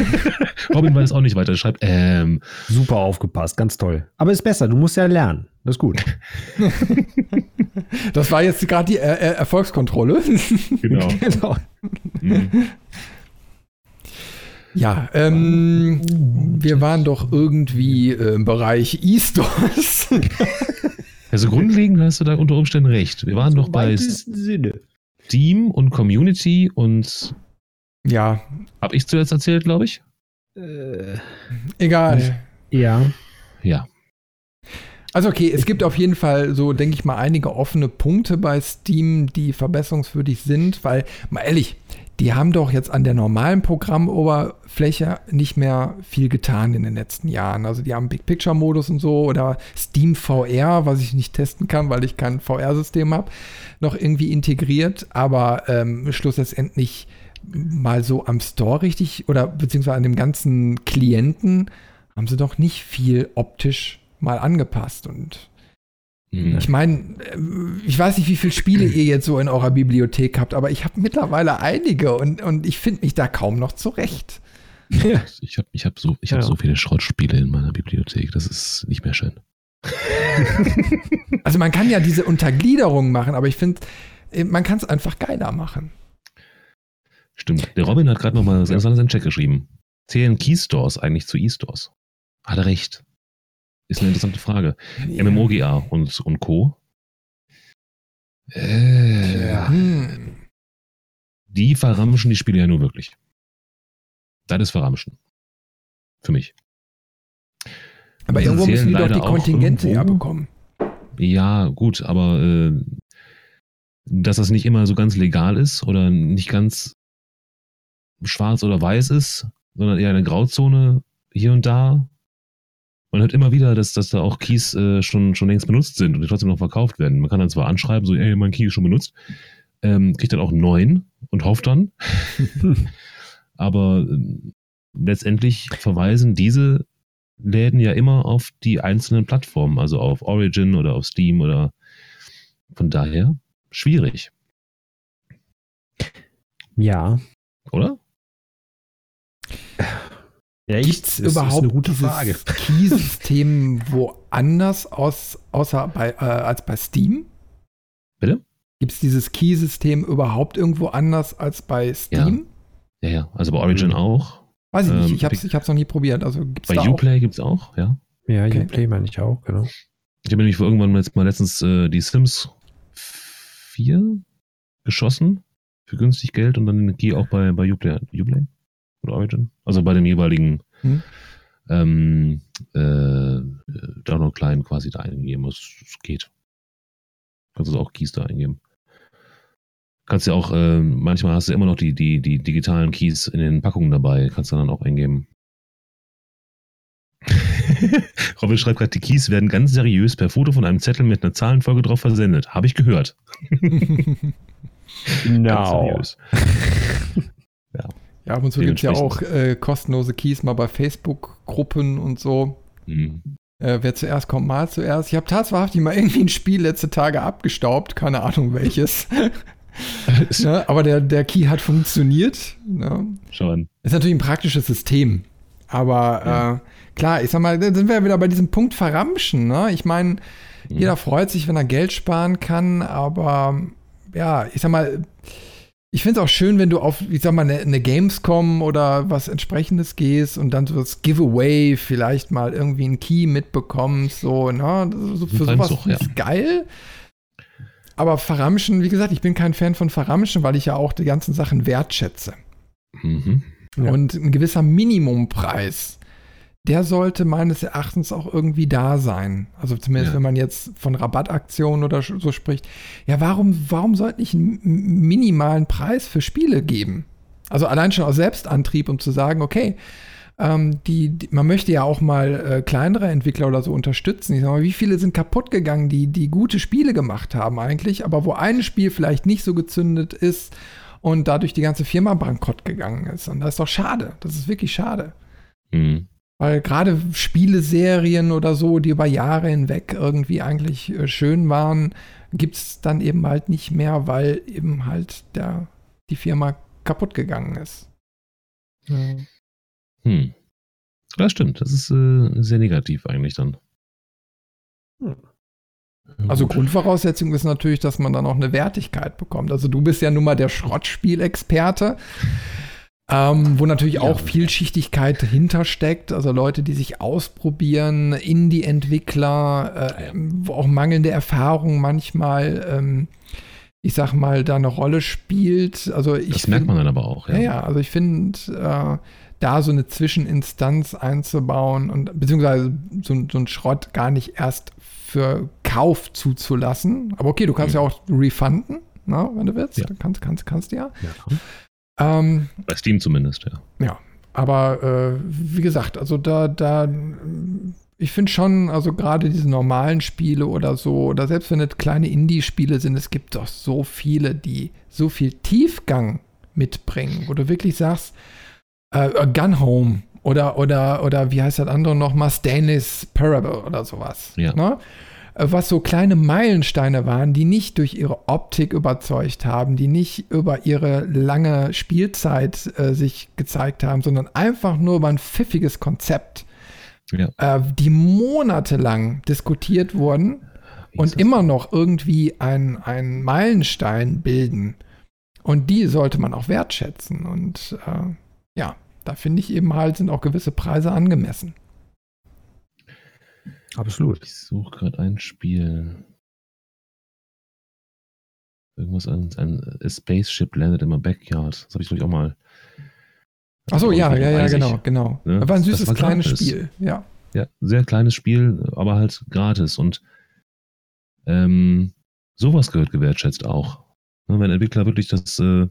Robin weiß auch nicht weiter. Er schreibt, ähm. Super aufgepasst, ganz toll. Aber ist besser, du musst ja lernen. Das ist gut. das war jetzt gerade die er er Erfolgskontrolle. Genau. genau. Mhm. Ja, ähm, wir waren doch irgendwie äh, im Bereich E-Stores. also grundlegend hast du da unter Umständen recht. Wir waren doch bei Sinne. Steam und Community und ja. Hab ich zuerst erzählt, glaube ich? Äh, egal. Ja. Ja. Also okay, es gibt auf jeden Fall so, denke ich mal, einige offene Punkte bei Steam, die verbesserungswürdig sind, weil, mal ehrlich, die haben doch jetzt an der normalen Programmoberfläche nicht mehr viel getan in den letzten Jahren. Also die haben Big Picture Modus und so oder Steam VR, was ich nicht testen kann, weil ich kein VR-System habe, noch irgendwie integriert. Aber ähm, schlussendlich mal so am Store richtig oder beziehungsweise an dem ganzen Klienten haben sie doch nicht viel optisch mal angepasst und mhm. ich meine, äh, ich weiß nicht, wie viele Spiele ihr jetzt so in eurer Bibliothek habt, aber ich habe mittlerweile einige und, und ich finde mich da kaum noch zurecht. Ja. Ich habe ich hab so, hab ja. so viele Schrottspiele in meiner Bibliothek, das ist nicht mehr schön. also man kann ja diese Untergliederung machen, aber ich finde, äh, man kann es einfach geiler machen. Stimmt. Der Robin hat gerade nochmal ja. seinen Check geschrieben. Zählen Keystores eigentlich zu E-Stores? Hat er recht. Ist eine interessante Frage. Ja. MMOGA und, und Co. Äh, ja. Die verramschen die Spiele ja nur wirklich. Das ist verramschen. Für mich. Aber und irgendwo müssen die doch die Kontingente ja bekommen. Ja, gut, aber äh, dass das nicht immer so ganz legal ist oder nicht ganz schwarz oder weiß ist, sondern eher eine Grauzone hier und da, man hört immer wieder, dass, dass da auch Keys äh, schon, schon längst benutzt sind und die trotzdem noch verkauft werden. Man kann dann zwar anschreiben, so, ey, mein Key ist schon benutzt, ähm, kriegt dann auch einen neuen und hofft dann. Aber äh, letztendlich verweisen diese Läden ja immer auf die einzelnen Plattformen, also auf Origin oder auf Steam oder von daher schwierig. Ja. Oder? Ja, Gibt es überhaupt dieses Key-System woanders aus, außer bei, äh, als bei Steam? Bitte? Gibt es dieses Key-System überhaupt irgendwo anders als bei Steam? Ja, ja, ja. also bei Origin mhm. auch. Weiß ich nicht, ähm, ich habe es ich noch nie probiert. Also gibt's bei Uplay gibt es auch, ja. Ja, okay. Uplay meine ich auch, genau. Ich habe nämlich irgendwann jetzt mal letztens äh, die Sims 4 geschossen für günstig Geld und dann Key auch bei, bei Uplay. Uplay? Oder Origin. Also bei dem jeweiligen hm. ähm, äh, Download-Client quasi da eingegeben. Es, es geht. Kannst du auch Keys da eingeben. Kannst ja auch, äh, manchmal hast du immer noch die, die, die digitalen Keys in den Packungen dabei. Kannst du dann auch eingeben. Robin schreibt gerade, die Keys werden ganz seriös per Foto von einem Zettel mit einer Zahlenfolge drauf versendet. Habe ich gehört. genau. ja. Ja, ab und zu gibt es ja auch äh, kostenlose Keys mal bei Facebook-Gruppen und so. Mhm. Äh, wer zuerst kommt, mal zuerst. Ich habe tatsächlich mal irgendwie ein Spiel letzte Tage abgestaubt, keine Ahnung welches. ja, aber der, der Key hat funktioniert. Ja. Schon. Ist natürlich ein praktisches System. Aber ja. äh, klar, ich sag mal, da sind wir ja wieder bei diesem Punkt verramschen. Ne? Ich meine, mhm. jeder freut sich, wenn er Geld sparen kann, aber ja, ich sag mal, ich finde es auch schön, wenn du auf, ich sag mal, eine, eine, Gamescom oder was entsprechendes gehst und dann so das Giveaway vielleicht mal irgendwie einen Key mitbekommst, so, ne? So, für sowas auch, ja. ist geil. Aber Verramschen, wie gesagt, ich bin kein Fan von Verramschen, weil ich ja auch die ganzen Sachen wertschätze. Mhm. Ja. Und ein gewisser Minimumpreis der sollte meines Erachtens auch irgendwie da sein. Also zumindest, ja. wenn man jetzt von Rabattaktionen oder so spricht. Ja, warum, warum sollte ich einen minimalen Preis für Spiele geben? Also allein schon aus Selbstantrieb, um zu sagen, okay, ähm, die, die, man möchte ja auch mal äh, kleinere Entwickler oder so unterstützen. Ich sag mal, wie viele sind kaputt gegangen, die, die gute Spiele gemacht haben eigentlich, aber wo ein Spiel vielleicht nicht so gezündet ist und dadurch die ganze Firma bankrott gegangen ist. Und das ist doch schade. Das ist wirklich schade. Mhm. Weil gerade Spieleserien oder so, die über Jahre hinweg irgendwie eigentlich äh, schön waren, gibt es dann eben halt nicht mehr, weil eben halt der, die Firma kaputt gegangen ist. Ja. Hm. Das stimmt, das ist äh, sehr negativ eigentlich dann. Hm. Also Grundvoraussetzung ist natürlich, dass man dann auch eine Wertigkeit bekommt. Also du bist ja nun mal der Schrottspielexperte. Ähm, wo natürlich ja, auch Vielschichtigkeit hintersteckt, also Leute, die sich ausprobieren, Indie-Entwickler, äh, wo auch mangelnde Erfahrung manchmal, ähm, ich sag mal, da eine Rolle spielt. Also ich das merkt man dann aber auch, ja. Ja, also ich finde, äh, da so eine Zwischeninstanz einzubauen und beziehungsweise so, so einen Schrott gar nicht erst für Kauf zuzulassen. Aber okay, du kannst mhm. ja auch refunden, na, ne, wenn du willst. Ja. Kannst, kannst, kannst ja. ja. Ähm, Bei Steam zumindest, ja. Ja, aber äh, wie gesagt, also da, da, ich finde schon, also gerade diese normalen Spiele oder so, oder selbst wenn es kleine Indie-Spiele sind, es gibt doch so viele, die so viel Tiefgang mitbringen, wo du wirklich sagst, äh, Gun Home oder, oder, oder wie heißt das andere nochmal, Stainless Parable oder sowas. Ja. Ne? Was so kleine Meilensteine waren, die nicht durch ihre Optik überzeugt haben, die nicht über ihre lange Spielzeit äh, sich gezeigt haben, sondern einfach nur über ein pfiffiges Konzept, ja. äh, die monatelang diskutiert wurden und immer noch irgendwie ein Meilenstein bilden. Und die sollte man auch wertschätzen. Und äh, ja, da finde ich eben halt, sind auch gewisse Preise angemessen. Absolut. Ich suche gerade ein Spiel. Irgendwas an, ein Spaceship landed in my backyard. Das habe ich glaube ich auch mal. Achso, ja, ja, ja, genau, genau. Ne? War ein süßes kleines gratis. Spiel, ja. Ja, sehr kleines Spiel, aber halt gratis. Und ähm, sowas gehört gewertschätzt auch. Ne, wenn Entwickler wirklich das äh,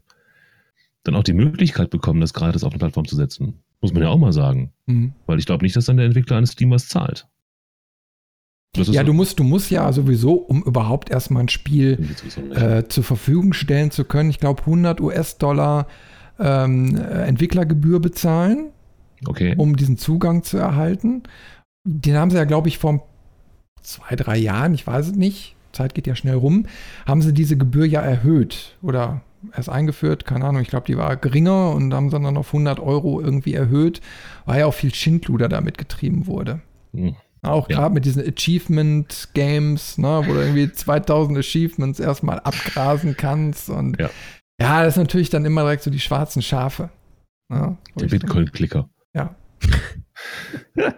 dann auch die Möglichkeit bekommen, das gratis auf eine Plattform zu setzen. Muss man ja auch mal sagen. Mhm. Weil ich glaube nicht, dass dann der Entwickler eines Steam was zahlt. Ja, du musst, du musst ja sowieso, um überhaupt erstmal ein Spiel äh, zur Verfügung stellen zu können, ich glaube 100 US-Dollar ähm, Entwicklergebühr bezahlen, okay. um diesen Zugang zu erhalten. Den haben sie ja, glaube ich, vor zwei, drei Jahren, ich weiß es nicht, Zeit geht ja schnell rum, haben sie diese Gebühr ja erhöht oder erst eingeführt, keine Ahnung, ich glaube, die war geringer und haben sie dann auf 100 Euro irgendwie erhöht, weil ja auch viel Schindluder damit getrieben wurde. Hm. Auch ja. gerade mit diesen Achievement Games, ne, wo du irgendwie 2000 Achievements erstmal abgrasen kannst. Und ja. ja, das ist natürlich dann immer direkt so die schwarzen Schafe. Ne, Der Bitcoin-Klicker. Ja.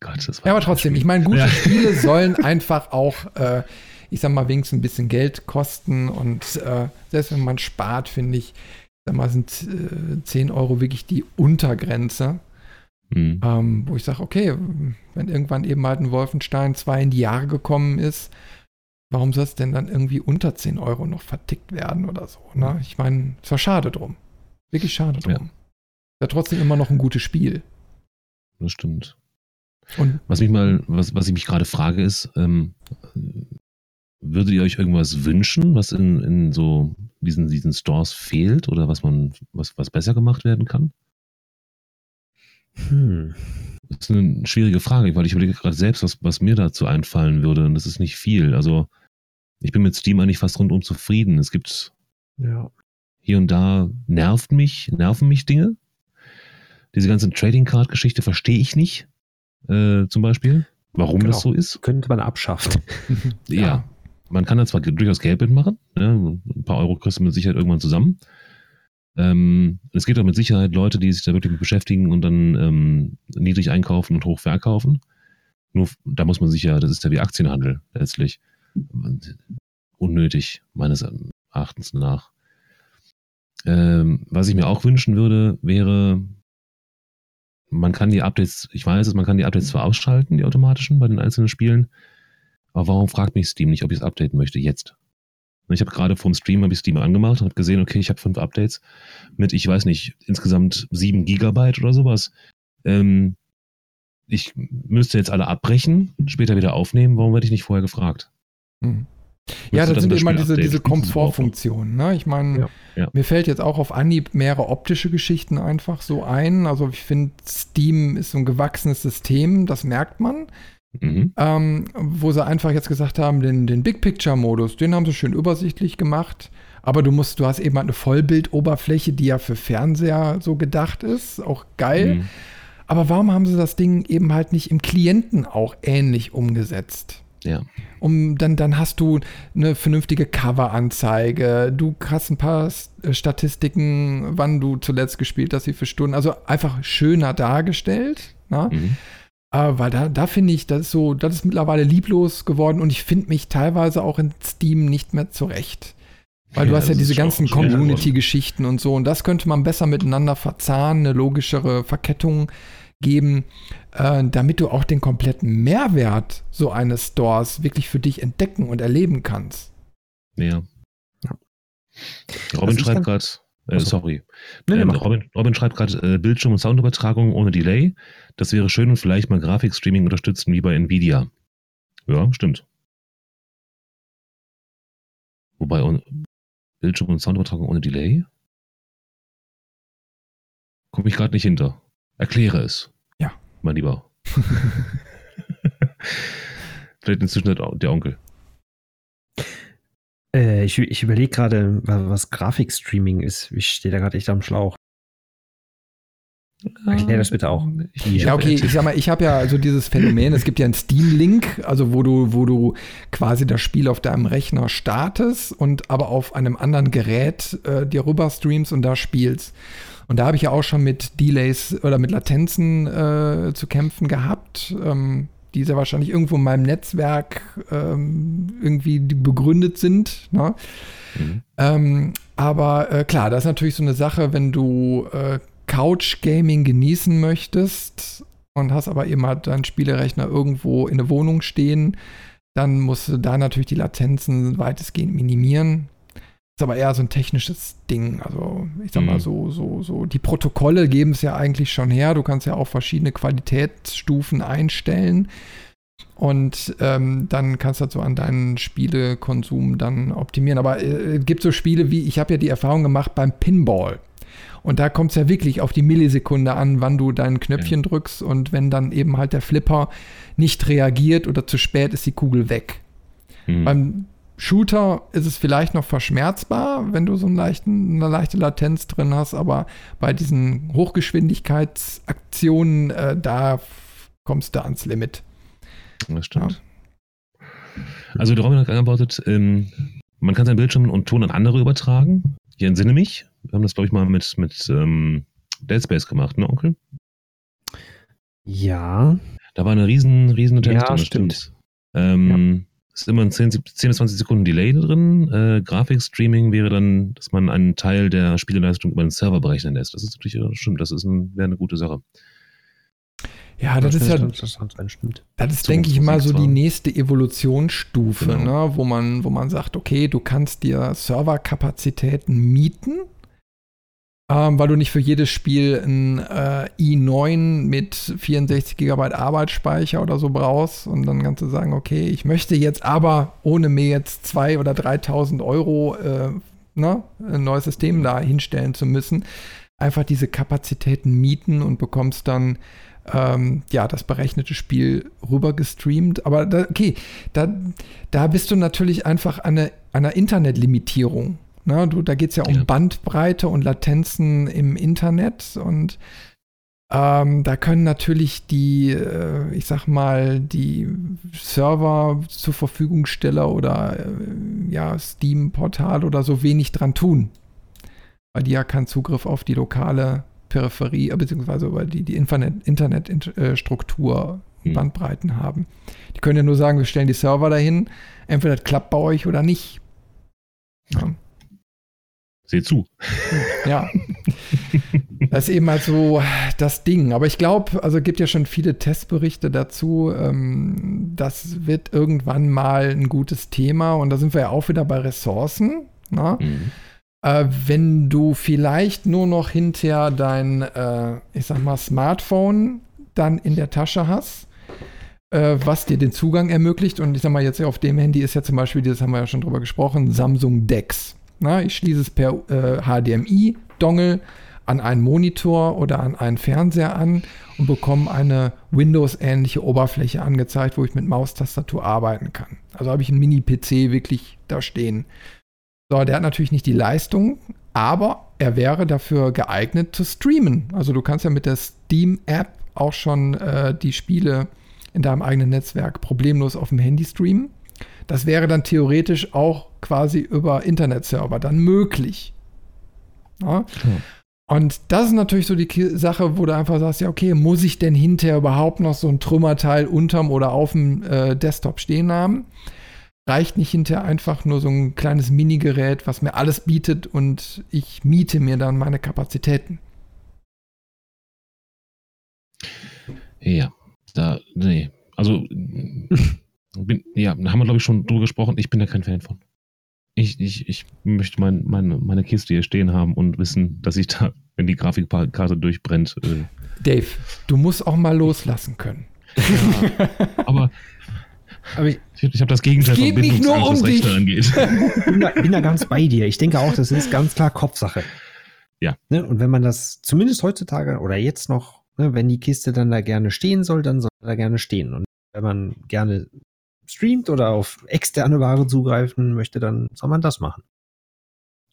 Gott, das war ja, aber trotzdem, ich meine, gute ja. Spiele sollen einfach auch, äh, ich sag mal, wenigstens ein bisschen Geld kosten. Und äh, selbst wenn man spart, finde ich, sag mal, sind äh, 10 Euro wirklich die Untergrenze. Mhm. Ähm, wo ich sage, okay, wenn irgendwann eben halt ein Wolfenstein 2 in die Jahre gekommen ist, warum soll es denn dann irgendwie unter 10 Euro noch vertickt werden oder so? Ne? Ich meine, es war schade drum. Wirklich schade drum. Ja. Ja, trotzdem immer noch ein gutes Spiel. Das stimmt. Und was mich mal, was, was ich mich gerade frage, ist, ähm, würdet ihr euch irgendwas wünschen, was in, in so diesen, diesen Stores fehlt oder was man, was, was besser gemacht werden kann? Hm. Das ist eine schwierige Frage, weil ich überlege gerade selbst, was, was mir dazu einfallen würde. Und das ist nicht viel. Also ich bin mit Steam eigentlich fast rundum zufrieden. Es gibt ja. hier und da nervt mich, nerven mich Dinge. Diese ganze Trading Card Geschichte verstehe ich nicht. Äh, zum Beispiel, warum genau. das so ist. Könnte man abschaffen. ja. ja. Man kann da zwar durchaus Geld mitmachen. Ne? Ein paar Euro kriegst du mit Sicherheit irgendwann zusammen. Ähm, es gibt auch mit Sicherheit Leute, die sich da wirklich mit beschäftigen und dann ähm, niedrig einkaufen und hoch verkaufen. Nur da muss man sich ja, das ist ja wie Aktienhandel letztlich. Unnötig, meines Erachtens nach. Ähm, was ich mir auch wünschen würde, wäre, man kann die Updates, ich weiß es, man kann die Updates zwar ausschalten, die automatischen bei den einzelnen Spielen, aber warum fragt mich Steam nicht, ob ich es updaten möchte jetzt? Ich habe gerade vom Stream habe ich Steam angemacht und habe gesehen, okay, ich habe fünf Updates mit, ich weiß nicht, insgesamt sieben Gigabyte oder sowas. Ähm, ich müsste jetzt alle abbrechen, später wieder aufnehmen. Warum werde ich nicht vorher gefragt? Mhm. Ja, das, das sind immer diese, diese Komfortfunktionen. Ne? Ich meine, ja, ja. mir fällt jetzt auch auf Anhieb mehrere optische Geschichten einfach so ein. Also ich finde, Steam ist so ein gewachsenes System, das merkt man. Mhm. Ähm, wo sie einfach jetzt gesagt haben, den, den Big Picture-Modus, den haben sie schön übersichtlich gemacht. Aber du musst, du hast eben halt eine Vollbildoberfläche, die ja für Fernseher so gedacht ist. Auch geil. Mhm. Aber warum haben sie das Ding eben halt nicht im Klienten auch ähnlich umgesetzt? Ja. Um, dann, dann hast du eine vernünftige Cover-Anzeige, du hast ein paar Statistiken, wann du zuletzt gespielt hast, wie viele Stunden. Also einfach schöner dargestellt. Ne? Mhm. Aber äh, da, da finde ich, das ist so, das ist mittlerweile lieblos geworden und ich finde mich teilweise auch in Steam nicht mehr zurecht. Weil ja, du hast ja diese ganzen Community-Geschichten und so und das könnte man besser miteinander verzahnen, eine logischere Verkettung geben, äh, damit du auch den kompletten Mehrwert so eines Stores wirklich für dich entdecken und erleben kannst. Ja. ja. Robin schreibt gerade, äh, sorry. Nee, ähm, Robin, Robin, schreibt gerade äh, Bildschirm- und Soundübertragung ohne Delay. Das wäre schön und vielleicht mal Grafikstreaming unterstützen wie bei Nvidia. Ja, stimmt. Wobei Bildschirm- und Soundübertragung ohne Delay? Komme ich gerade nicht hinter. Erkläre es. Ja. Mein Lieber. Vielleicht inzwischen der Onkel. Äh, ich ich überlege gerade, was Grafikstreaming ist. Ich stehe da gerade echt am Schlauch. Erklär das bitte auch. Ja, okay, ich sag mal, ich habe ja also dieses Phänomen, es gibt ja einen Steam-Link, also wo du, wo du quasi das Spiel auf deinem Rechner startest und aber auf einem anderen Gerät äh, dir rüber streamst und da spielst. Und da habe ich ja auch schon mit Delays oder mit Latenzen äh, zu kämpfen gehabt. Ähm, die sehr wahrscheinlich irgendwo in meinem Netzwerk ähm, irgendwie begründet sind. Ne? Mhm. Ähm, aber äh, klar, das ist natürlich so eine Sache, wenn du äh, Couch-Gaming genießen möchtest und hast aber eben halt deinen Spielerechner irgendwo in der Wohnung stehen, dann musst du da natürlich die Latenzen weitestgehend minimieren. Ist aber eher so ein technisches Ding. Also, ich sag mal, mhm. so, so, so. Die Protokolle geben es ja eigentlich schon her. Du kannst ja auch verschiedene Qualitätsstufen einstellen. Und ähm, dann kannst du halt so an deinen Spielekonsum dann optimieren. Aber äh, es gibt so Spiele wie, ich habe ja die Erfahrung gemacht beim Pinball. Und da kommt es ja wirklich auf die Millisekunde an, wann du dein Knöpfchen ja. drückst. Und wenn dann eben halt der Flipper nicht reagiert oder zu spät ist die Kugel weg. Mhm. Beim Shooter ist es vielleicht noch verschmerzbar, wenn du so einen leichten, eine leichte Latenz drin hast, aber bei diesen Hochgeschwindigkeitsaktionen, äh, da kommst du ans Limit. Das stimmt. Ja. Also der Robin hat geantwortet, ähm, man kann seinen Bildschirm und Ton an andere übertragen. Ich entsinne mich, wir haben das, glaube ich, mal mit, mit ähm, Dead Space gemacht, ne, Onkel? Ja. Da war eine riesen, riesen Ja, stimmt. Ähm, ja ist immer ein 10, 10 bis 20 Sekunden Delay drin. Äh, Grafikstreaming wäre dann, dass man einen Teil der Spieleleistung über den Server berechnen lässt. Das ist natürlich stimmt, das ist ein, wäre eine gute Sache. Ja, das, das ist ja, das, stimmt. das ist, denke ich mal, so die nächste Evolutionsstufe, genau. ne, wo man, wo man sagt, okay, du kannst dir Serverkapazitäten mieten ähm, weil du nicht für jedes Spiel ein äh, i9 mit 64 GB Arbeitsspeicher oder so brauchst und dann kannst du sagen, okay, ich möchte jetzt aber, ohne mir jetzt 2.000 oder 3.000 Euro äh, ne, ein neues System da hinstellen zu müssen, einfach diese Kapazitäten mieten und bekommst dann ähm, ja, das berechnete Spiel rüber gestreamt. Aber da, okay, da, da bist du natürlich einfach an eine, einer Internetlimitierung. Ne? Du, da geht es ja um ja. Bandbreite und Latenzen im Internet und ähm, da können natürlich die, äh, ich sag mal, die Server zur Verfügungsteller oder äh, ja, Steam-Portal oder so wenig dran tun. Weil die ja keinen Zugriff auf die lokale Peripherie, äh, beziehungsweise über die, die Internetstruktur, hm. Bandbreiten haben. Die können ja nur sagen, wir stellen die Server dahin, entweder das klappt bei euch oder nicht. Ja. Seht zu. Ja. Das ist eben halt so das Ding. Aber ich glaube, also es gibt ja schon viele Testberichte dazu. Ähm, das wird irgendwann mal ein gutes Thema. Und da sind wir ja auch wieder bei Ressourcen. Ne? Mhm. Äh, wenn du vielleicht nur noch hinterher dein, äh, ich sag mal, Smartphone dann in der Tasche hast, äh, was dir den Zugang ermöglicht. Und ich sag mal, jetzt auf dem Handy ist ja zum Beispiel, das haben wir ja schon drüber gesprochen, Samsung Dex. Na, ich schließe es per äh, HDMI-Dongle an einen Monitor oder an einen Fernseher an und bekomme eine Windows-ähnliche Oberfläche angezeigt, wo ich mit Maustastatur arbeiten kann. Also habe ich einen Mini-PC wirklich da stehen. So, der hat natürlich nicht die Leistung, aber er wäre dafür geeignet zu streamen. Also du kannst ja mit der Steam-App auch schon äh, die Spiele in deinem eigenen Netzwerk problemlos auf dem Handy streamen. Das wäre dann theoretisch auch quasi über Internetserver dann möglich. Ja? Hm. Und das ist natürlich so die Sache, wo du einfach sagst, ja, okay, muss ich denn hinterher überhaupt noch so ein Trümmerteil unterm oder auf dem äh, Desktop stehen haben? Reicht nicht hinterher einfach nur so ein kleines Minigerät, was mir alles bietet und ich miete mir dann meine Kapazitäten. Ja, da, nee. Also, bin, ja, da haben wir, glaube ich, schon drüber gesprochen. Ich bin da kein Fan von. Ich, ich, ich möchte mein, mein, meine Kiste hier stehen haben und wissen, dass ich da, wenn die Grafikkarte durchbrennt. Äh Dave, du musst auch mal loslassen können. Ja, aber, aber ich, ich habe das Gegenteil von nicht nur um dich. angeht. Ich bin da, bin da ganz bei dir. Ich denke auch, das ist ganz klar Kopfsache. Ja. Ne? Und wenn man das zumindest heutzutage oder jetzt noch, ne, wenn die Kiste dann da gerne stehen soll, dann soll da gerne stehen. Und wenn man gerne streamt oder auf externe Ware zugreifen möchte, dann soll man das machen.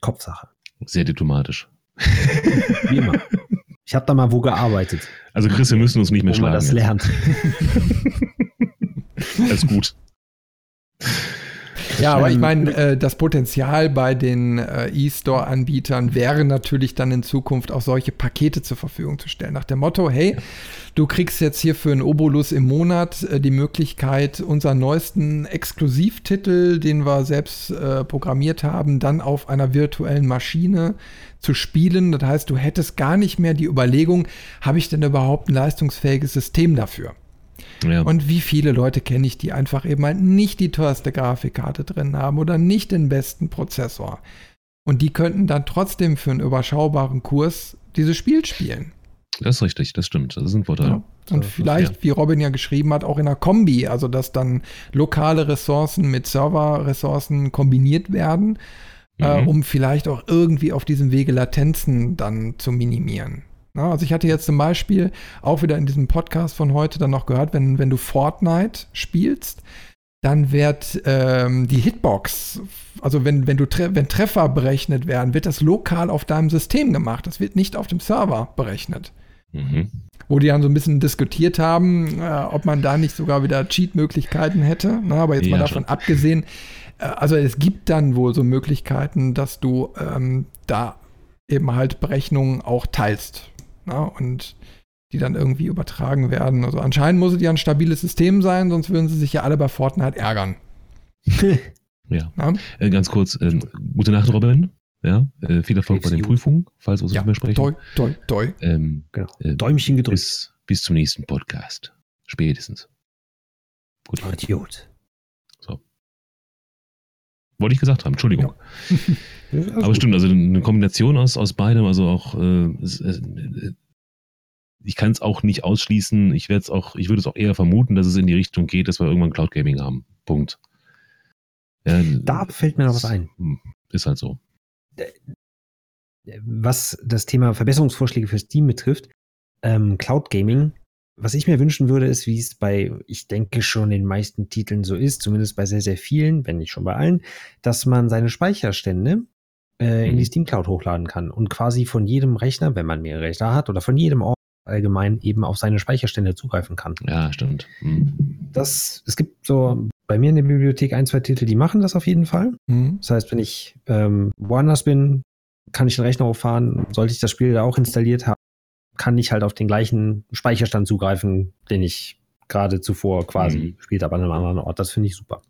Kopfsache. Sehr diplomatisch. Wie immer. Ich habe da mal wo gearbeitet. Also Chris, wir müssen uns nicht mehr wo schlagen. Man das lernt. Alles gut. Ja, aber ich meine, äh, das Potenzial bei den äh, E-Store-Anbietern wäre natürlich dann in Zukunft auch solche Pakete zur Verfügung zu stellen. Nach dem Motto, hey, du kriegst jetzt hier für einen Obolus im Monat äh, die Möglichkeit, unseren neuesten Exklusivtitel, den wir selbst äh, programmiert haben, dann auf einer virtuellen Maschine zu spielen. Das heißt, du hättest gar nicht mehr die Überlegung, habe ich denn überhaupt ein leistungsfähiges System dafür? Ja. Und wie viele Leute kenne ich, die einfach eben halt nicht die teuerste Grafikkarte drin haben oder nicht den besten Prozessor. Und die könnten dann trotzdem für einen überschaubaren Kurs dieses Spiel spielen. Das ist richtig, das stimmt. Das ist ein Vorteil. Ja. Und so, vielleicht, wie Robin ja geschrieben hat, auch in einer Kombi, also dass dann lokale Ressourcen mit Serverressourcen kombiniert werden, äh, mhm. äh, um vielleicht auch irgendwie auf diesem Wege Latenzen dann zu minimieren. Also ich hatte jetzt zum Beispiel auch wieder in diesem Podcast von heute dann noch gehört, wenn, wenn du Fortnite spielst, dann wird ähm, die Hitbox, also wenn, wenn, du tre wenn Treffer berechnet werden, wird das lokal auf deinem System gemacht. Das wird nicht auf dem Server berechnet. Mhm. Wo die dann so ein bisschen diskutiert haben, äh, ob man da nicht sogar wieder Cheat-Möglichkeiten hätte. Na, aber jetzt ja, mal davon schon. abgesehen, äh, also es gibt dann wohl so Möglichkeiten, dass du ähm, da eben halt Berechnungen auch teilst na, ne, und die dann irgendwie übertragen werden. Also anscheinend muss es ja ein stabiles System sein, sonst würden sie sich ja alle bei Fortnite ärgern. ja. Äh, ganz kurz, äh, gute Nacht, Robin. Ja, äh, viel Erfolg bei den Prüfungen, falls wir uns ja, nicht mehr sprechen. Toi, toi, toi. Ähm, genau. Äh, Däumchen gedrückt. Bis, bis zum nächsten Podcast. Spätestens. Gut. Idiot. So. Wollte ich gesagt haben, Entschuldigung. Ja. Aber gut. stimmt, also eine Kombination aus, aus beidem, also auch, äh, äh, ich kann es auch nicht ausschließen. Ich werde es auch, ich würde es auch eher vermuten, dass es in die Richtung geht, dass wir irgendwann Cloud Gaming haben. Punkt. Ja, da fällt mir noch was ein. Ist halt so. Was das Thema Verbesserungsvorschläge für Steam betrifft, ähm, Cloud Gaming was ich mir wünschen würde, ist, wie es bei, ich denke schon den meisten Titeln so ist, zumindest bei sehr, sehr vielen, wenn nicht schon bei allen, dass man seine Speicherstände äh, in die mhm. Steam Cloud hochladen kann und quasi von jedem Rechner, wenn man mehrere Rechner hat, oder von jedem Ort allgemein eben auf seine Speicherstände zugreifen kann. Ja, stimmt. Mhm. Das, es gibt so bei mir in der Bibliothek ein, zwei Titel, die machen das auf jeden Fall. Mhm. Das heißt, wenn ich ähm, woanders bin, kann ich den Rechner hochfahren. Sollte ich das Spiel da auch installiert haben, kann ich halt auf den gleichen Speicherstand zugreifen, den ich gerade zuvor quasi mhm. gespielt habe an einem anderen Ort. Das finde ich super.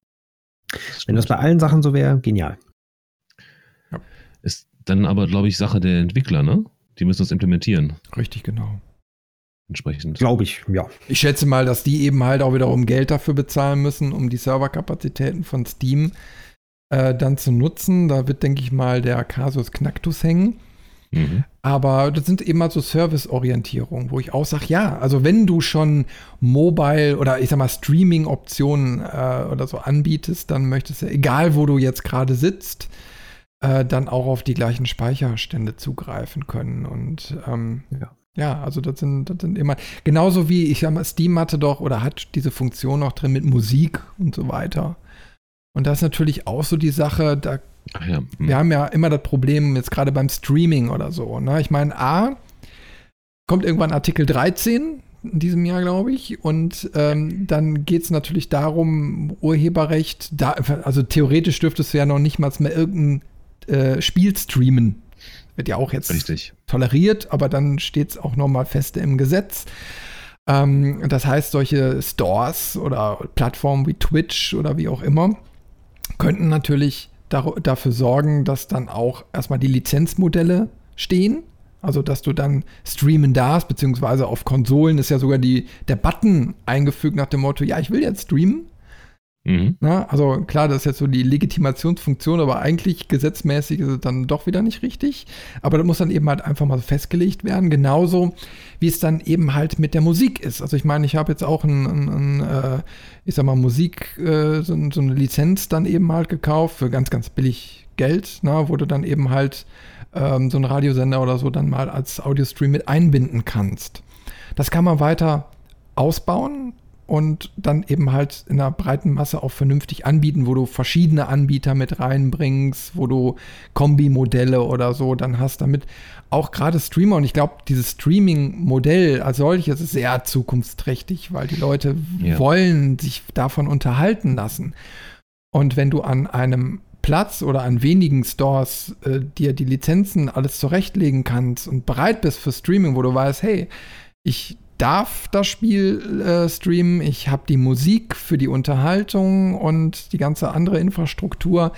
Das Wenn das bei allen Sachen so wäre, genial. Ist dann aber, glaube ich, Sache der Entwickler, ne? Die müssen das implementieren. Richtig, genau. Entsprechend. Glaube ich, ja. Ich schätze mal, dass die eben halt auch wiederum Geld dafür bezahlen müssen, um die Serverkapazitäten von Steam äh, dann zu nutzen. Da wird, denke ich mal, der Casus Knactus hängen. Mhm. Aber das sind eben mal so Service-Orientierungen, wo ich auch sage, ja, also wenn du schon Mobile oder ich sag mal Streaming-Optionen äh, oder so anbietest, dann möchtest du, egal wo du jetzt gerade sitzt, äh, dann auch auf die gleichen Speicherstände zugreifen können. Und ähm, ja. ja. also das sind, das sind immer, genauso wie, ich sag mal, Steam hatte doch oder hat diese Funktion noch drin mit Musik und so weiter. Und das ist natürlich auch so die Sache, da ja. Hm. Wir haben ja immer das Problem, jetzt gerade beim Streaming oder so. Ne? Ich meine, A, kommt irgendwann Artikel 13 in diesem Jahr, glaube ich. Und ähm, dann geht es natürlich darum, Urheberrecht, da, also theoretisch dürftest du ja noch nicht mal mehr irgendein äh, Spiel streamen. Wird ja auch jetzt Richtig. toleriert, aber dann steht es auch nochmal fest im Gesetz. Ähm, das heißt, solche Stores oder Plattformen wie Twitch oder wie auch immer könnten natürlich dafür sorgen, dass dann auch erstmal die Lizenzmodelle stehen. Also, dass du dann streamen darfst, beziehungsweise auf Konsolen ist ja sogar die, der Button eingefügt nach dem Motto, ja, ich will jetzt streamen. Mhm. Na, also klar, das ist jetzt so die Legitimationsfunktion, aber eigentlich gesetzmäßig ist es dann doch wieder nicht richtig. Aber das muss dann eben halt einfach mal festgelegt werden, genauso wie es dann eben halt mit der Musik ist. Also ich meine, ich habe jetzt auch ein, ein, ein äh, ich sag mal, Musik, äh, so, so, eine Lizenz dann eben halt gekauft für ganz, ganz billig Geld, na, wo du dann eben halt ähm, so einen Radiosender oder so dann mal als Audiostream mit einbinden kannst. Das kann man weiter ausbauen und dann eben halt in einer breiten Masse auch vernünftig anbieten, wo du verschiedene Anbieter mit reinbringst, wo du Kombi-Modelle oder so dann hast, damit auch gerade Streamer und ich glaube, dieses Streaming-Modell als solches ist sehr zukunftsträchtig, weil die Leute ja. wollen sich davon unterhalten lassen. Und wenn du an einem Platz oder an wenigen Stores äh, dir die Lizenzen alles zurechtlegen kannst und bereit bist für Streaming, wo du weißt, hey, ich darf das Spiel äh, streamen, ich habe die Musik für die Unterhaltung und die ganze andere Infrastruktur,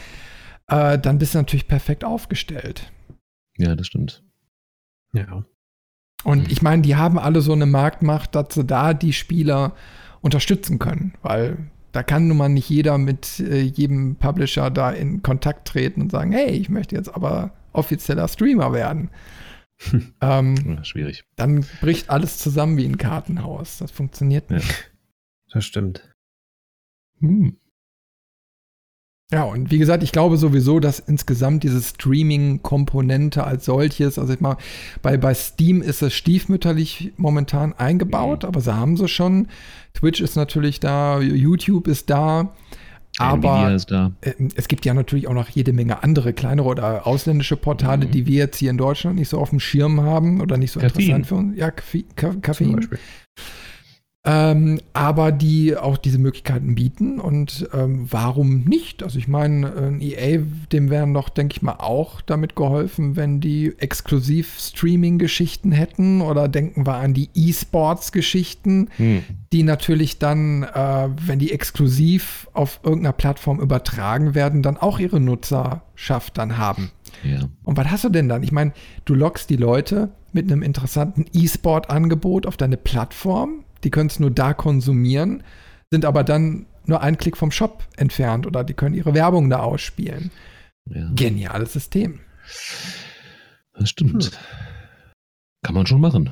äh, dann bist du natürlich perfekt aufgestellt. Ja, das stimmt. Ja. Und mhm. ich meine, die haben alle so eine Marktmacht, dass sie da die Spieler unterstützen können, weil da kann nun mal nicht jeder mit äh, jedem Publisher da in Kontakt treten und sagen, hey, ich möchte jetzt aber offizieller Streamer werden. ähm, ja, schwierig. Dann bricht alles zusammen wie ein Kartenhaus. Das funktioniert nicht. Ja, das stimmt. Hm. Ja, und wie gesagt, ich glaube sowieso, dass insgesamt diese Streaming-Komponente als solches, also ich mal, bei, bei Steam ist es stiefmütterlich momentan eingebaut, mhm. aber sie haben sie schon. Twitch ist natürlich da, YouTube ist da. Aber äh, es gibt ja natürlich auch noch jede Menge andere kleinere oder ausländische Portale, mhm. die wir jetzt hier in Deutschland nicht so auf dem Schirm haben oder nicht so Kaffein. interessant für uns. Ja, Kaffein. Ähm, aber die auch diese Möglichkeiten bieten und ähm, warum nicht? Also ich meine, ein EA, dem wären doch, denke ich mal, auch damit geholfen, wenn die exklusiv Streaming-Geschichten hätten oder denken wir an die E-Sports-Geschichten, hm. die natürlich dann, äh, wenn die exklusiv auf irgendeiner Plattform übertragen werden, dann auch ihre Nutzerschaft dann haben. Ja. Und was hast du denn dann? Ich meine, du lockst die Leute mit einem interessanten E-Sport-Angebot auf deine Plattform die können es nur da konsumieren, sind aber dann nur einen Klick vom Shop entfernt oder die können ihre Werbung da ausspielen. Ja. Geniales System. Das stimmt. Hm. Kann man schon machen.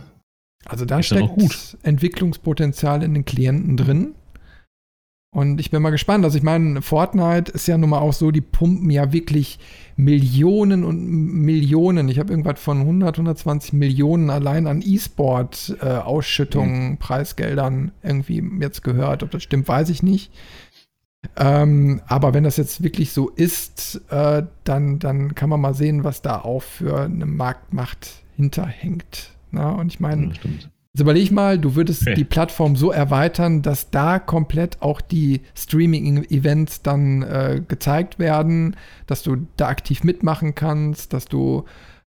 Also da Ist steckt Entwicklungspotenzial in den Klienten drin. Und ich bin mal gespannt. Also ich meine, Fortnite ist ja nun mal auch so, die pumpen ja wirklich Millionen und Millionen. Ich habe irgendwas von 100, 120 Millionen allein an E-Sport-Ausschüttungen, mhm. Preisgeldern irgendwie jetzt gehört. Ob das stimmt, weiß ich nicht. Ähm, aber wenn das jetzt wirklich so ist, äh, dann, dann kann man mal sehen, was da auch für eine Marktmacht hinterhängt. Na? Und ich meine, ja, Jetzt überleg mal, du würdest okay. die Plattform so erweitern, dass da komplett auch die Streaming-Events dann äh, gezeigt werden, dass du da aktiv mitmachen kannst, dass du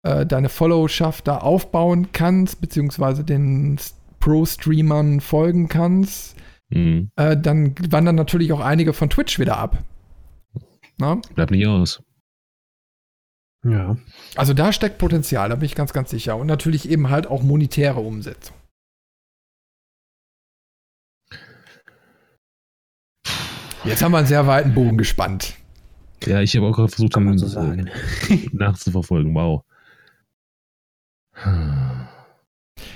äh, deine Followschaft da aufbauen kannst, beziehungsweise den Pro-Streamern folgen kannst. Mhm. Äh, dann wandern natürlich auch einige von Twitch wieder ab. Na? Bleibt nicht aus. Ja. Also da steckt Potenzial, da bin ich ganz, ganz sicher. Und natürlich eben halt auch monetäre Umsetzung. Jetzt haben wir einen sehr weiten Bogen gespannt. Ja, ich habe auch gerade versucht, Kann so sagen. nachzuverfolgen. Wow.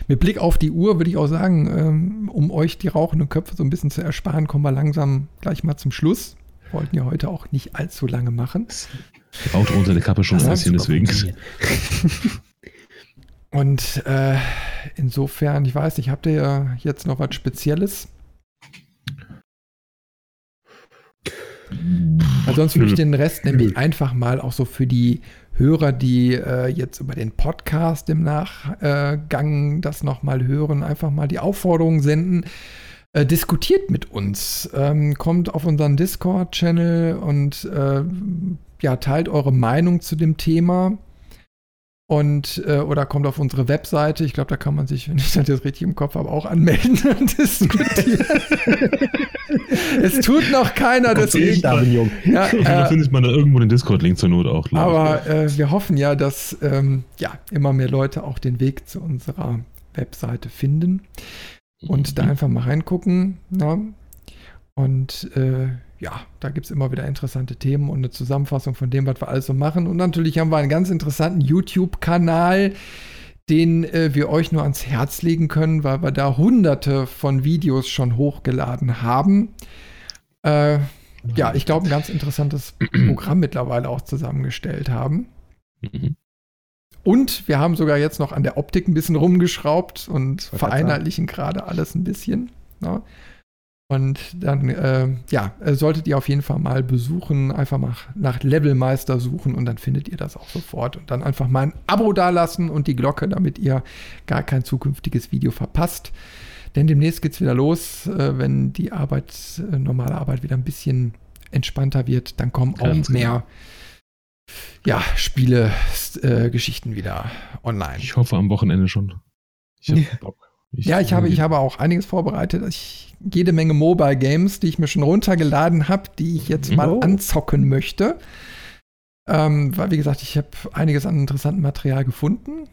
Mit Blick auf die Uhr würde ich auch sagen, ähm, um euch die rauchenden Köpfe so ein bisschen zu ersparen, kommen wir langsam gleich mal zum Schluss. Wollten ja heute auch nicht allzu lange machen. Raucht unter der Kappe schon ein bisschen, deswegen. Und äh, insofern, ich weiß nicht, habt ihr ja jetzt noch was Spezielles? Sonst würde ich den Rest nämlich einfach mal auch so für die Hörer, die äh, jetzt über den Podcast im Nachgang das nochmal hören, einfach mal die Aufforderung senden. Äh, diskutiert mit uns, ähm, kommt auf unseren Discord-Channel und äh, ja, teilt eure Meinung zu dem Thema und äh, oder kommt auf unsere Webseite. Ich glaube, da kann man sich, wenn ich das jetzt richtig im Kopf habe, auch anmelden und diskutieren. es tut noch keiner, deswegen. Ja, äh, da findet man da irgendwo den Discord-Link zur Not auch. Aber äh, wir hoffen ja, dass ähm, ja immer mehr Leute auch den Weg zu unserer Webseite finden und mhm. da einfach mal reingucken. Na? Und äh, ja, da gibt es immer wieder interessante Themen und eine Zusammenfassung von dem, was wir alles so machen. Und natürlich haben wir einen ganz interessanten YouTube-Kanal, den äh, wir euch nur ans Herz legen können, weil wir da hunderte von Videos schon hochgeladen haben. Äh, ja, ich glaube, ein ganz interessantes Programm mittlerweile auch zusammengestellt haben. Mhm. Und wir haben sogar jetzt noch an der Optik ein bisschen rumgeschraubt und vereinheitlichen gerade alles ein bisschen. Ne? Und dann, äh, ja, äh, solltet ihr auf jeden Fall mal besuchen, einfach mal nach Levelmeister suchen und dann findet ihr das auch sofort. Und dann einfach mal ein Abo dalassen und die Glocke, damit ihr gar kein zukünftiges Video verpasst. Denn demnächst geht es wieder los, äh, wenn die Arbeit, äh, normale Arbeit wieder ein bisschen entspannter wird, dann kommen Ganz auch mehr ja, Spiele, äh, Geschichten wieder online. Ich hoffe am Wochenende schon. Ich hab Bock. Ich ja, ich habe, ich habe auch einiges vorbereitet. Ich, jede Menge Mobile Games, die ich mir schon runtergeladen habe, die ich jetzt mal oh. anzocken möchte. Ähm, weil, wie gesagt, ich habe einiges an interessantem Material gefunden.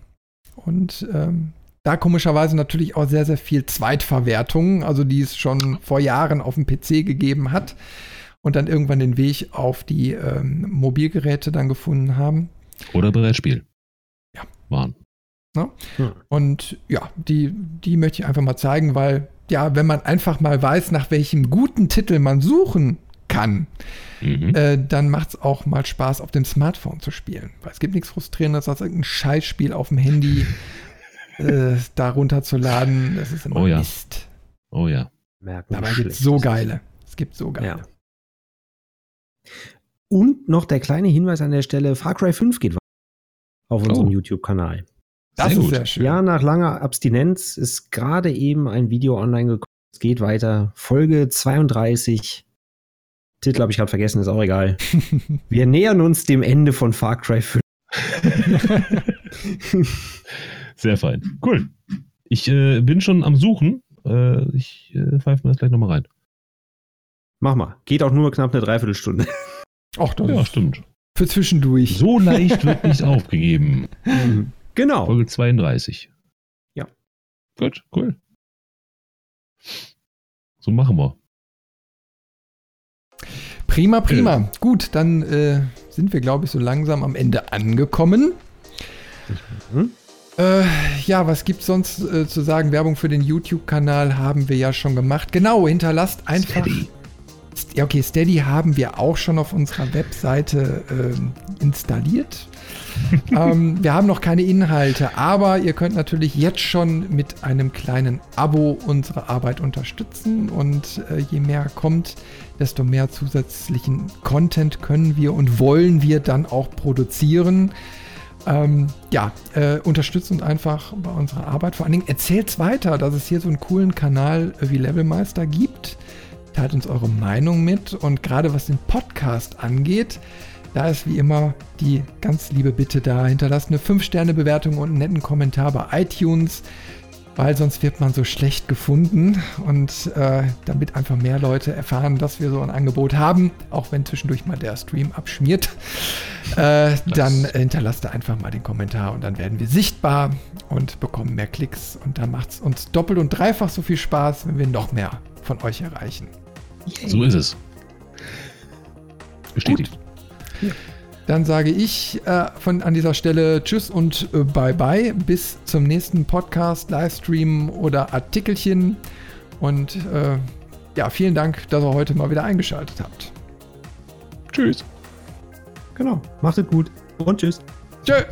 Und ähm, da komischerweise natürlich auch sehr, sehr viel Zweitverwertung, also die es schon vor Jahren auf dem PC gegeben hat und dann irgendwann den Weg auf die ähm, Mobilgeräte dann gefunden haben. Oder Brettspiel. Ja. Waren. Ne? Hm. Und ja, die, die möchte ich einfach mal zeigen, weil ja, wenn man einfach mal weiß, nach welchem guten Titel man suchen kann, mhm. äh, dann macht es auch mal Spaß, auf dem Smartphone zu spielen. Weil es gibt nichts Frustrierendes, als irgendein Scheißspiel auf dem Handy äh, da runterzuladen. Das ist immer oh ja. Mist. Oh ja. Merken Dabei gibt es so geile. Es gibt so geile. Ja. Und noch der kleine Hinweis an der Stelle: Far Cry 5 geht auf unserem oh. YouTube-Kanal. Das sehr ist gut. sehr schön. Ja, nach langer Abstinenz ist gerade eben ein Video online gekommen. Es geht weiter. Folge 32. Titel habe ich gerade vergessen, ist auch egal. Wir nähern uns dem Ende von Far Cry 5. Sehr fein. Cool. Ich äh, bin schon am Suchen. Äh, ich äh, pfeife mir das gleich nochmal rein. Mach mal. Geht auch nur knapp eine Dreiviertelstunde. Ach, das ja, stimmt. Für zwischendurch. So leicht wird nicht aufgegeben. Mhm. Genau. Folge 32. Ja. Gut, cool. So machen wir. Prima, prima. Äh. Gut, dann äh, sind wir, glaube ich, so langsam am Ende angekommen. Mhm. Äh, ja, was gibt es sonst äh, zu sagen? Werbung für den YouTube-Kanal haben wir ja schon gemacht. Genau, hinterlasst einfach. Steady. Ja, okay, Steady haben wir auch schon auf unserer Webseite äh, installiert. ähm, wir haben noch keine Inhalte, aber ihr könnt natürlich jetzt schon mit einem kleinen Abo unsere Arbeit unterstützen und äh, je mehr kommt, desto mehr zusätzlichen Content können wir und wollen wir dann auch produzieren. Ähm, ja, äh, unterstützt uns einfach bei unserer Arbeit. Vor allen Dingen erzählt es weiter, dass es hier so einen coolen Kanal wie Levelmeister gibt. Teilt uns eure Meinung mit und gerade was den Podcast angeht, da ist wie immer die ganz liebe Bitte da. Hinterlasst eine 5-Sterne-Bewertung und einen netten Kommentar bei iTunes weil sonst wird man so schlecht gefunden und äh, damit einfach mehr Leute erfahren, dass wir so ein Angebot haben, auch wenn zwischendurch mal der Stream abschmiert, äh, dann hinterlasst da einfach mal den Kommentar und dann werden wir sichtbar und bekommen mehr Klicks und dann macht es uns doppelt und dreifach so viel Spaß, wenn wir noch mehr von euch erreichen. Yay. So ist es. Bestätigt. Gut. Dann sage ich äh, von an dieser Stelle Tschüss und äh, Bye Bye. Bis zum nächsten Podcast, Livestream oder Artikelchen. Und äh, ja, vielen Dank, dass ihr heute mal wieder eingeschaltet habt. Tschüss. Genau. Macht es gut. Und tschüss. Tschö.